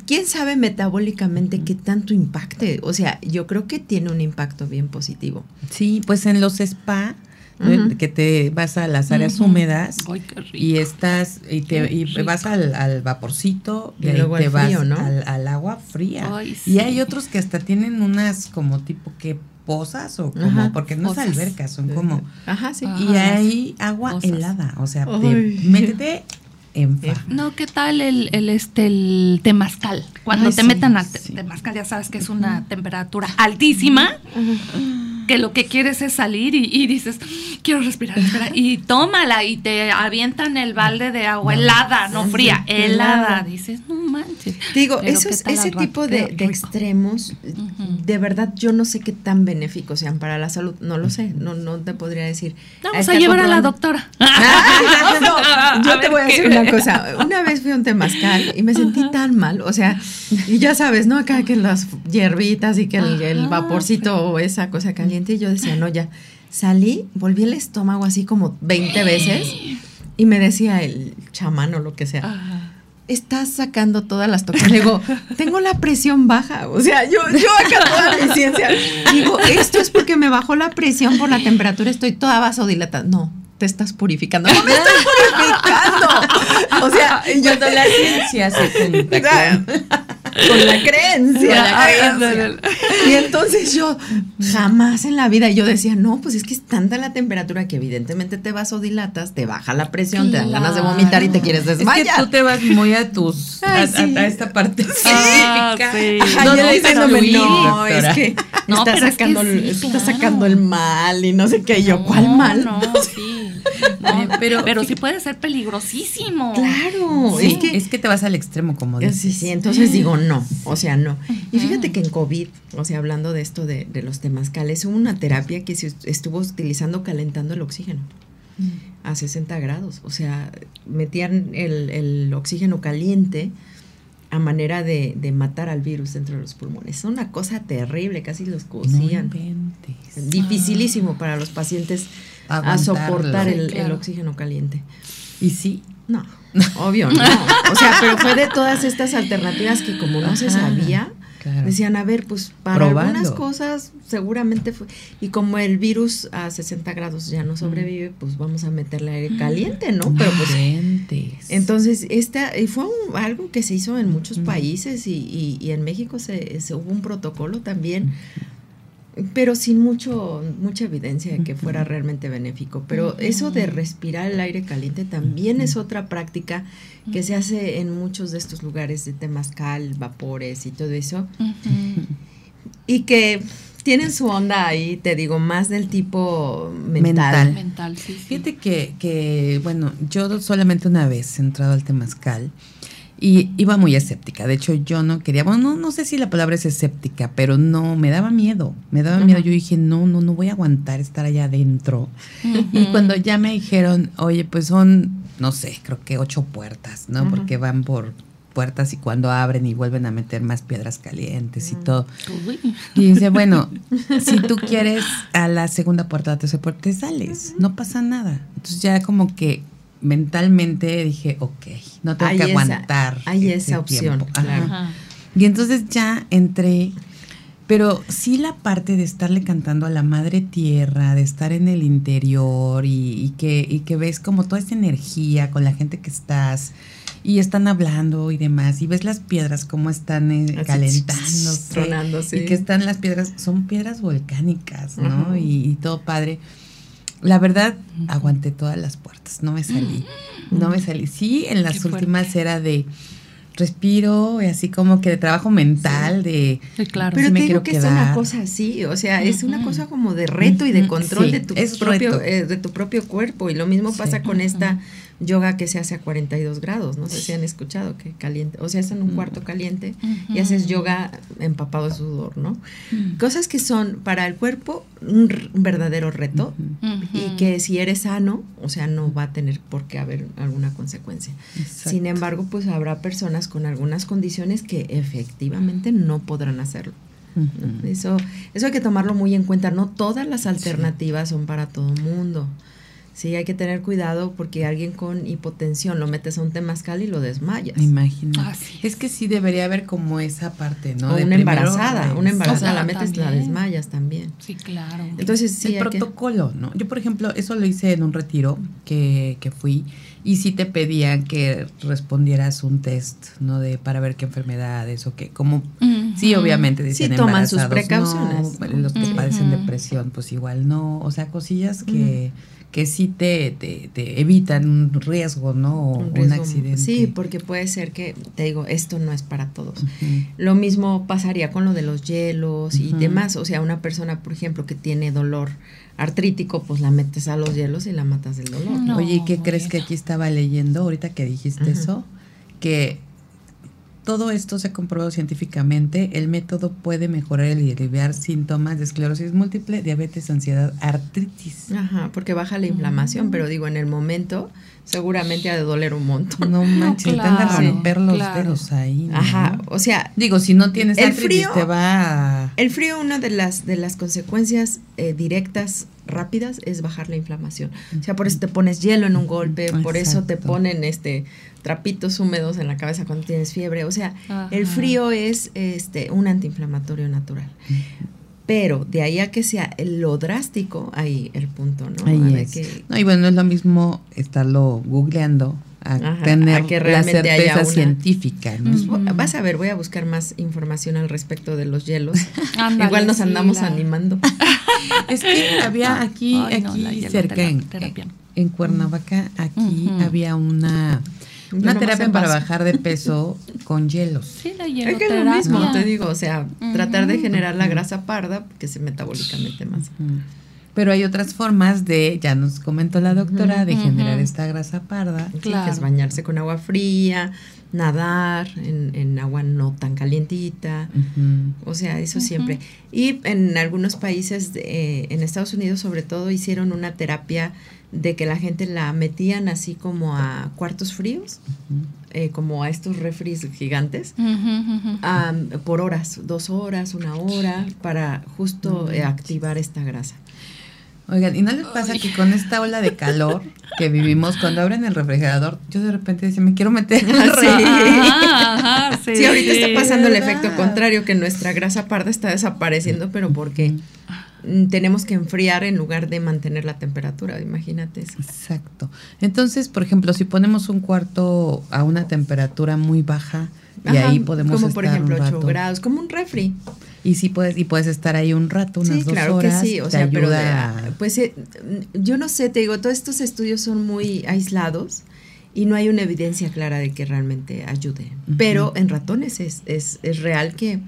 ¿quién sabe metabólicamente qué tanto impacte? O sea, yo creo que tiene un impacto bien positivo. Sí, pues en los spa que te vas a las áreas húmedas y estás y te y vas al, vaporcito y, luego te vas al, agua fría. Y hay otros que hasta tienen unas como tipo que pozas o como porque no es alberca son como Ajá, sí. y hay agua helada o sea te, métete en no qué tal el, el este el temazcal cuando te metan al temazcal ya sabes que es una temperatura altísima que lo que quieres es salir y, dices, quiero respirar, espera. Y tómala y te avientan el balde de agua helada, no fría, helada. Dices, no manches. Digo, esos, ¿qué tal ese tipo de, extremos, de verdad yo no sé qué tan benéficos sean para la salud. No lo sé, no, no te podría decir. Vamos a llevar a la doctora. *laughs* Ah, no, *laughs* A yo te voy a qué- decir una cosa. Una vez fui a un temazcal y me sentí tan mal. O sea, y ya sabes, ¿no? Acá que las hierbitas y que el, el vaporcito o esa cosa caliente. Y yo decía, no, ya. Salí, volví el estómago así como 20 veces y me decía el chamán o lo que sea. Ajá. Estás sacando todas las toxinas. Le digo, tengo la presión baja. O sea, yo, yo acá toda mi ciencia. Digo, esto es porque me bajó la presión por la temperatura, estoy toda vasodilatada. No, te estás purificando. No me estoy purificando. O sea, yo Cuando la ciencia se *laughs* junta con- la creencia. la. Y entonces yo jamás en la vida yo decía, no, pues es que es tanta la temperatura que evidentemente te vasodilatas, te baja la presión, te dan ganas de vomitar y te quieres Es que desmayar. tú te vas muy a tus a, Ay, a- sí. a esta parte Ah, sí. Ay, No, no, diciéndome, pero no, es que No, está, pero es que sacando, el- sí, está claro. sacando el mal y no sé qué. Y yo, ¿cuál mal? No, *laughs* sí. *laughs* No, pero- pero, sí puede ser peligrosísimo. Claro, Sí, es que es que te vas al extremo, como dices. Sí, sí, entonces digo no, o sea, no. Y fíjate que en COVID, o sea, hablando de esto de, de los temazcales, hubo una terapia que se estuvo utilizando calentando el oxígeno a 60 grados. O sea, metían el, el oxígeno caliente a manera de, de matar al virus dentro de los pulmones. Es una cosa terrible, casi los No cocían. inventes. Dificilísimo para los pacientes a soportar Sí, el, oxígeno caliente. Y sí, No, obvio no. O sea, pero fue de todas estas alternativas que como no se sabía, claro. decían, a ver, pues para Probando. algunas cosas seguramente fue. Y como el virus a 60 grados ya no sobrevive, pues vamos a meterle aire caliente, ¿no? Pero pues... Entonces, esta y fue un- algo que se hizo en muchos países y, y- y en México se, se hubo un protocolo también, pero sin mucho mucha evidencia de que fuera realmente benéfico. Pero eso de respirar el aire caliente también es otra práctica que se hace en muchos de estos lugares de temazcal, vapores y todo eso, y que tienen su onda ahí, te digo, más del tipo mental. Mental. Mental, sí, sí. Fíjate que, que, bueno, yo solamente una vez he entrado al temazcal y iba muy escéptica. De hecho, yo no quería, bueno, no, no sé si la palabra es escéptica, pero no, me daba miedo. Me daba miedo. Yo dije, no, no, no voy a aguantar estar allá adentro. Y cuando ya me dijeron, oye, pues son, no sé, creo que ocho puertas, ¿no? Porque van por puertas y cuando abren y vuelven a meter más piedras calientes y todo. Uy. Y dice, bueno, *laughs* si tú quieres a la segunda puerta, a la tercera puerta, te sales, no pasa nada. Entonces ya como que mentalmente dije, ok, no tengo Hay que esa- aguantar. hay ese esa opción, claro. Ajá. Y entonces ya entré, pero sí la parte de estarle cantando a la madre tierra, de estar en el interior y, y que, y que ves como toda esa energía con la gente que estás y están hablando y demás, y ves las piedras como están eh, calentándose. tronando, sí. Y que están las piedras, son piedras volcánicas, ¿no? Y, y todo padre. La verdad, aguanté todas las puertas, no me salí. No me salí. Sí, en las Qué fuerte. últimas era de respiro, y así como que de trabajo mental, de claro. Pero Sí me te digo quiero que es una cosa así, o sea, es una cosa como de reto y de control sí, de tu es propio eh, de tu propio cuerpo y lo mismo Sí. pasa con esta. Yoga que se hace a 42 grados, no sé si han escuchado que caliente, o sea, es en un cuarto caliente y haces yoga empapado de sudor, ¿no? Mm. Cosas que son para el cuerpo un, un verdadero reto y que si eres sano, o sea, no va a tener por qué haber alguna consecuencia. exacto. Sin embargo, pues habrá personas con algunas condiciones que efectivamente no podrán hacerlo. Eso, eso hay que tomarlo muy en cuenta. No todas las alternativas son para todo mundo. Sí, hay que tener cuidado porque alguien con hipotensión lo metes a un temazcal y lo desmayas. Imagino. Así Es que sí debería haber como esa parte, ¿no? o De una embarazada, una embarazada la metes, la también. desmayas también. Sí, claro. Entonces sí, el hay que- protocolo, ¿no? Yo, por ejemplo, eso lo hice en un retiro que, que fui y sí te pedían que respondieras un test, ¿no? De para ver qué enfermedades o qué, como. Sí, obviamente dicen Sí, toman sus no, precauciones. los que padecen depresión, pues igual no. O sea, cosillas que, que sí te, te, te evitan un riesgo, ¿no? O Un accidente. Sí, porque puede ser que, te digo, esto no es para todos. Lo mismo pasaría con lo de los hielos y demás. O sea, una persona, por ejemplo, que tiene dolor artrítico, pues la metes a los hielos y la matas del dolor. No, Oye, ¿y qué crees que aquí estaba leyendo ahorita que dijiste eso? Que todo esto se ha comprobado científicamente. El método puede mejorar y aliviar síntomas de esclerosis múltiple, diabetes, ansiedad, artritis. Ajá, porque baja la inflamación, pero digo, en el momento seguramente ha de doler un montón. No manches, de claro, romper los claro. dedos ahí. ¿no? Ajá, o sea, Digo, si no tienes El artritis, frío- te va a... el frío, una de las, de las consecuencias eh, directas rápidas es bajar la inflamación. O sea, por eso te pones hielo en un golpe, por eso te ponen este trapitos húmedos en la cabeza cuando tienes fiebre. O sea, Ajá. el frío es este un antiinflamatorio natural. Pero de ahí a que sea lo drástico, ahí el punto, ¿no? Ahí A ver es. No, y bueno, es lo mismo estarlo googleando a Ajá, tener a que la certeza una- científica, ¿no? Pues, vas a ver, voy a buscar más información al respecto de los hielos. *laughs* Ándale, Igual nos sí, andamos la- animando. *laughs* Es que había aquí, Ay, aquí cerca en, en Cuernavaca, aquí había una, una terapia para vaso. bajar de peso *laughs* con hielos. Sí, la Es que es lo mismo, te digo, o sea, tratar de generar la grasa parda que se metabólicamente más. Pero hay otras formas de, ya nos comentó la doctora, de generar esta grasa parda. Sí, Claro. que es bañarse con agua fría, nadar en, en agua no tan calientita. O sea, eso siempre. Y en algunos países, de- eh, en Estados Unidos sobre todo, hicieron una terapia de que la gente la metían así como a cuartos fríos, eh, como a estos refris gigantes, por horas, dos horas, una hora, para justo eh, activar esta grasa. Oigan, ¿y no les pasa que con esta ola de calor que vivimos, cuando abren el refrigerador, yo de repente decía, me quiero meter al Sí. refri"? Ajá, ajá, sí, Sí, ahorita está pasando el efecto contrario, que nuestra grasa parda está desapareciendo, pero porque mm, tenemos que enfriar en lugar de mantener la temperatura, imagínate eso. Exacto. Entonces, por ejemplo, si ponemos un cuarto a una temperatura muy baja y ahí podemos como estar por ejemplo un 8 rato. grados, como un refri. Y sí puedes y puedes estar ahí un rato, unas sí, dos claro horas. que sí, o sea, pero de- ayuda a- pues eh, yo no sé, te digo, todos estos estudios son muy aislados y no hay una evidencia clara de que realmente ayude. Pero en ratones es, es, es real que,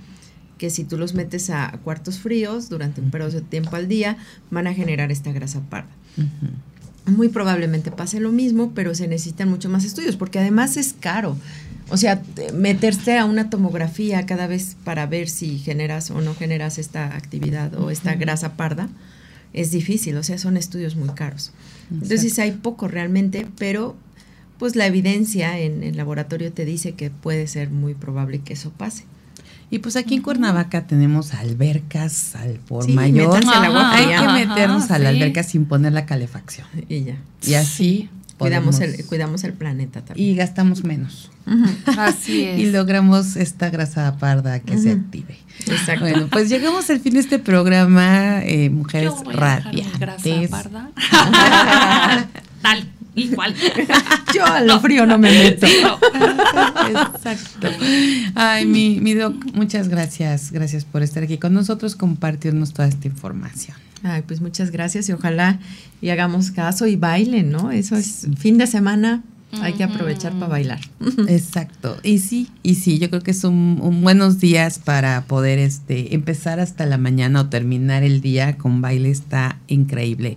que si tú los metes a cuartos fríos durante un periodo de tiempo al día, van a generar esta grasa parda. Muy probablemente pase lo mismo, pero se necesitan mucho más estudios, porque además es caro. O sea, te- meterse a una tomografía cada vez para ver si generas o no generas esta actividad o esta grasa parda es difícil, o sea, son estudios muy caros. Entonces hay poco realmente, pero pues la evidencia en el laboratorio te dice que puede ser muy probable que eso pase. Y pues aquí en Cuernavaca tenemos albercas al por Sí, mayor. al agua Hay que Ajá, meternos a la sí. alberca sin poner la calefacción. Y ya. Y así Cuidamos podemos- el, cuidamos el planeta también. y gastamos menos. Así *laughs* es. Y logramos esta grasa parda que se active. Exacto. Bueno, pues llegamos al fin de este programa, eh, Mujeres Yo voy a dejar mi grasa Radiantes. parda. *laughs* Tal, igual. *laughs* Yo a lo frío no me meto. Sí, no. Exacto. Ay, mi, mi doc, muchas gracias. Gracias por estar aquí con nosotros, compartirnos toda esta información. Ay, pues muchas gracias y ojalá y hagamos caso y bailen, ¿no? Eso es fin de semana, hay que aprovechar para bailar. Exacto. Y sí, y sí, yo creo que son un buenos días para poder este empezar hasta la mañana o terminar el día con baile está increíble.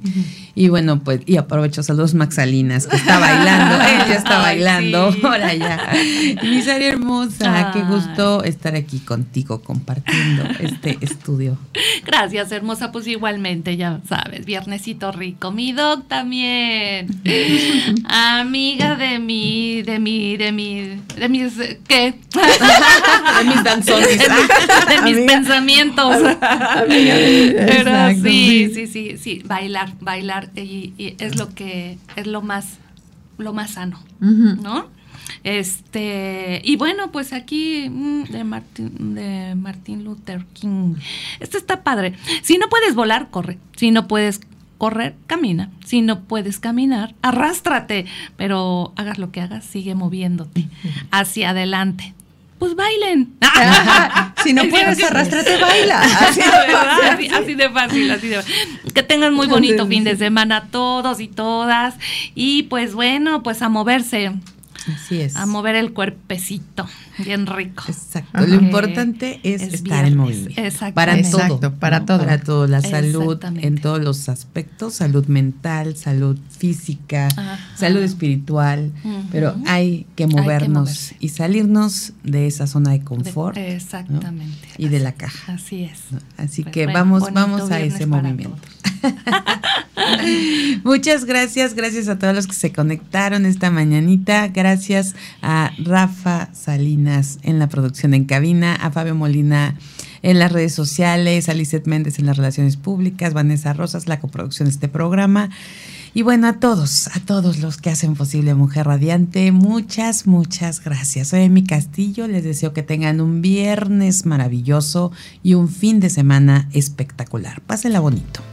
Y bueno, pues y aprovecho saludos Max Salinas que está bailando, *laughs* ella está Ay, bailando sí. *laughs* por allá. Mi Sari hermosa, qué gusto estar aquí contigo compartiendo este *laughs* estudio. Gracias, hermosa. Pues igualmente, ya sabes, viernesito rico. Mi doc también. Amiga de mi, de mi, de mi, de mis, ¿qué? *laughs* De mis danzones. de mis Amiga. pensamientos. Pero Exacto, sí, sí. sí, sí, bailar, bailar y, y es lo que es lo más, lo más sano. ¿no? Este, y bueno, pues aquí mm, de Martin, de Martin Luther King. Esto está padre. Si no puedes volar, corre. Si no puedes correr, camina. Si no puedes caminar, arrástrate. Pero hagas lo que hagas, sigue moviéndote hacia adelante. pues bailen. si no *laughs* puedes arrastrarte, baila. *laughs* Así de, fácil. Así, de fácil, así de Que tengan muy bonito fin de semana todos y todas. Y pues bueno, pues a moverse. Así es. A mover el cuerpecito, bien rico. Exacto. Lo importante es, estar en movimiento. Exacto. Para Exacto, todo. para todo. Para todo. La salud en todos los aspectos, salud mental, salud física, salud espiritual. Pero hay que movernos y salirnos de esa zona de confort. exactamente. Y de la caja. Así es. Así pues que vamos, vamos a ese movimiento. *laughs* *laughs* Muchas gracias, gracias a todos los que se conectaron esta mañanita. Gracias a Rafa Salinas en la producción en cabina, a Fabio Molina en las redes sociales, a Lizeth Méndez en las relaciones públicas, Vanessa Rosas, la coproducción de este programa. Y bueno, a todos, a todos los que hacen posible Mujer Radiante, muchas, muchas gracias. Soy Emi Castillo, les deseo que tengan un viernes maravilloso y un fin de semana espectacular. Pásenla bonito.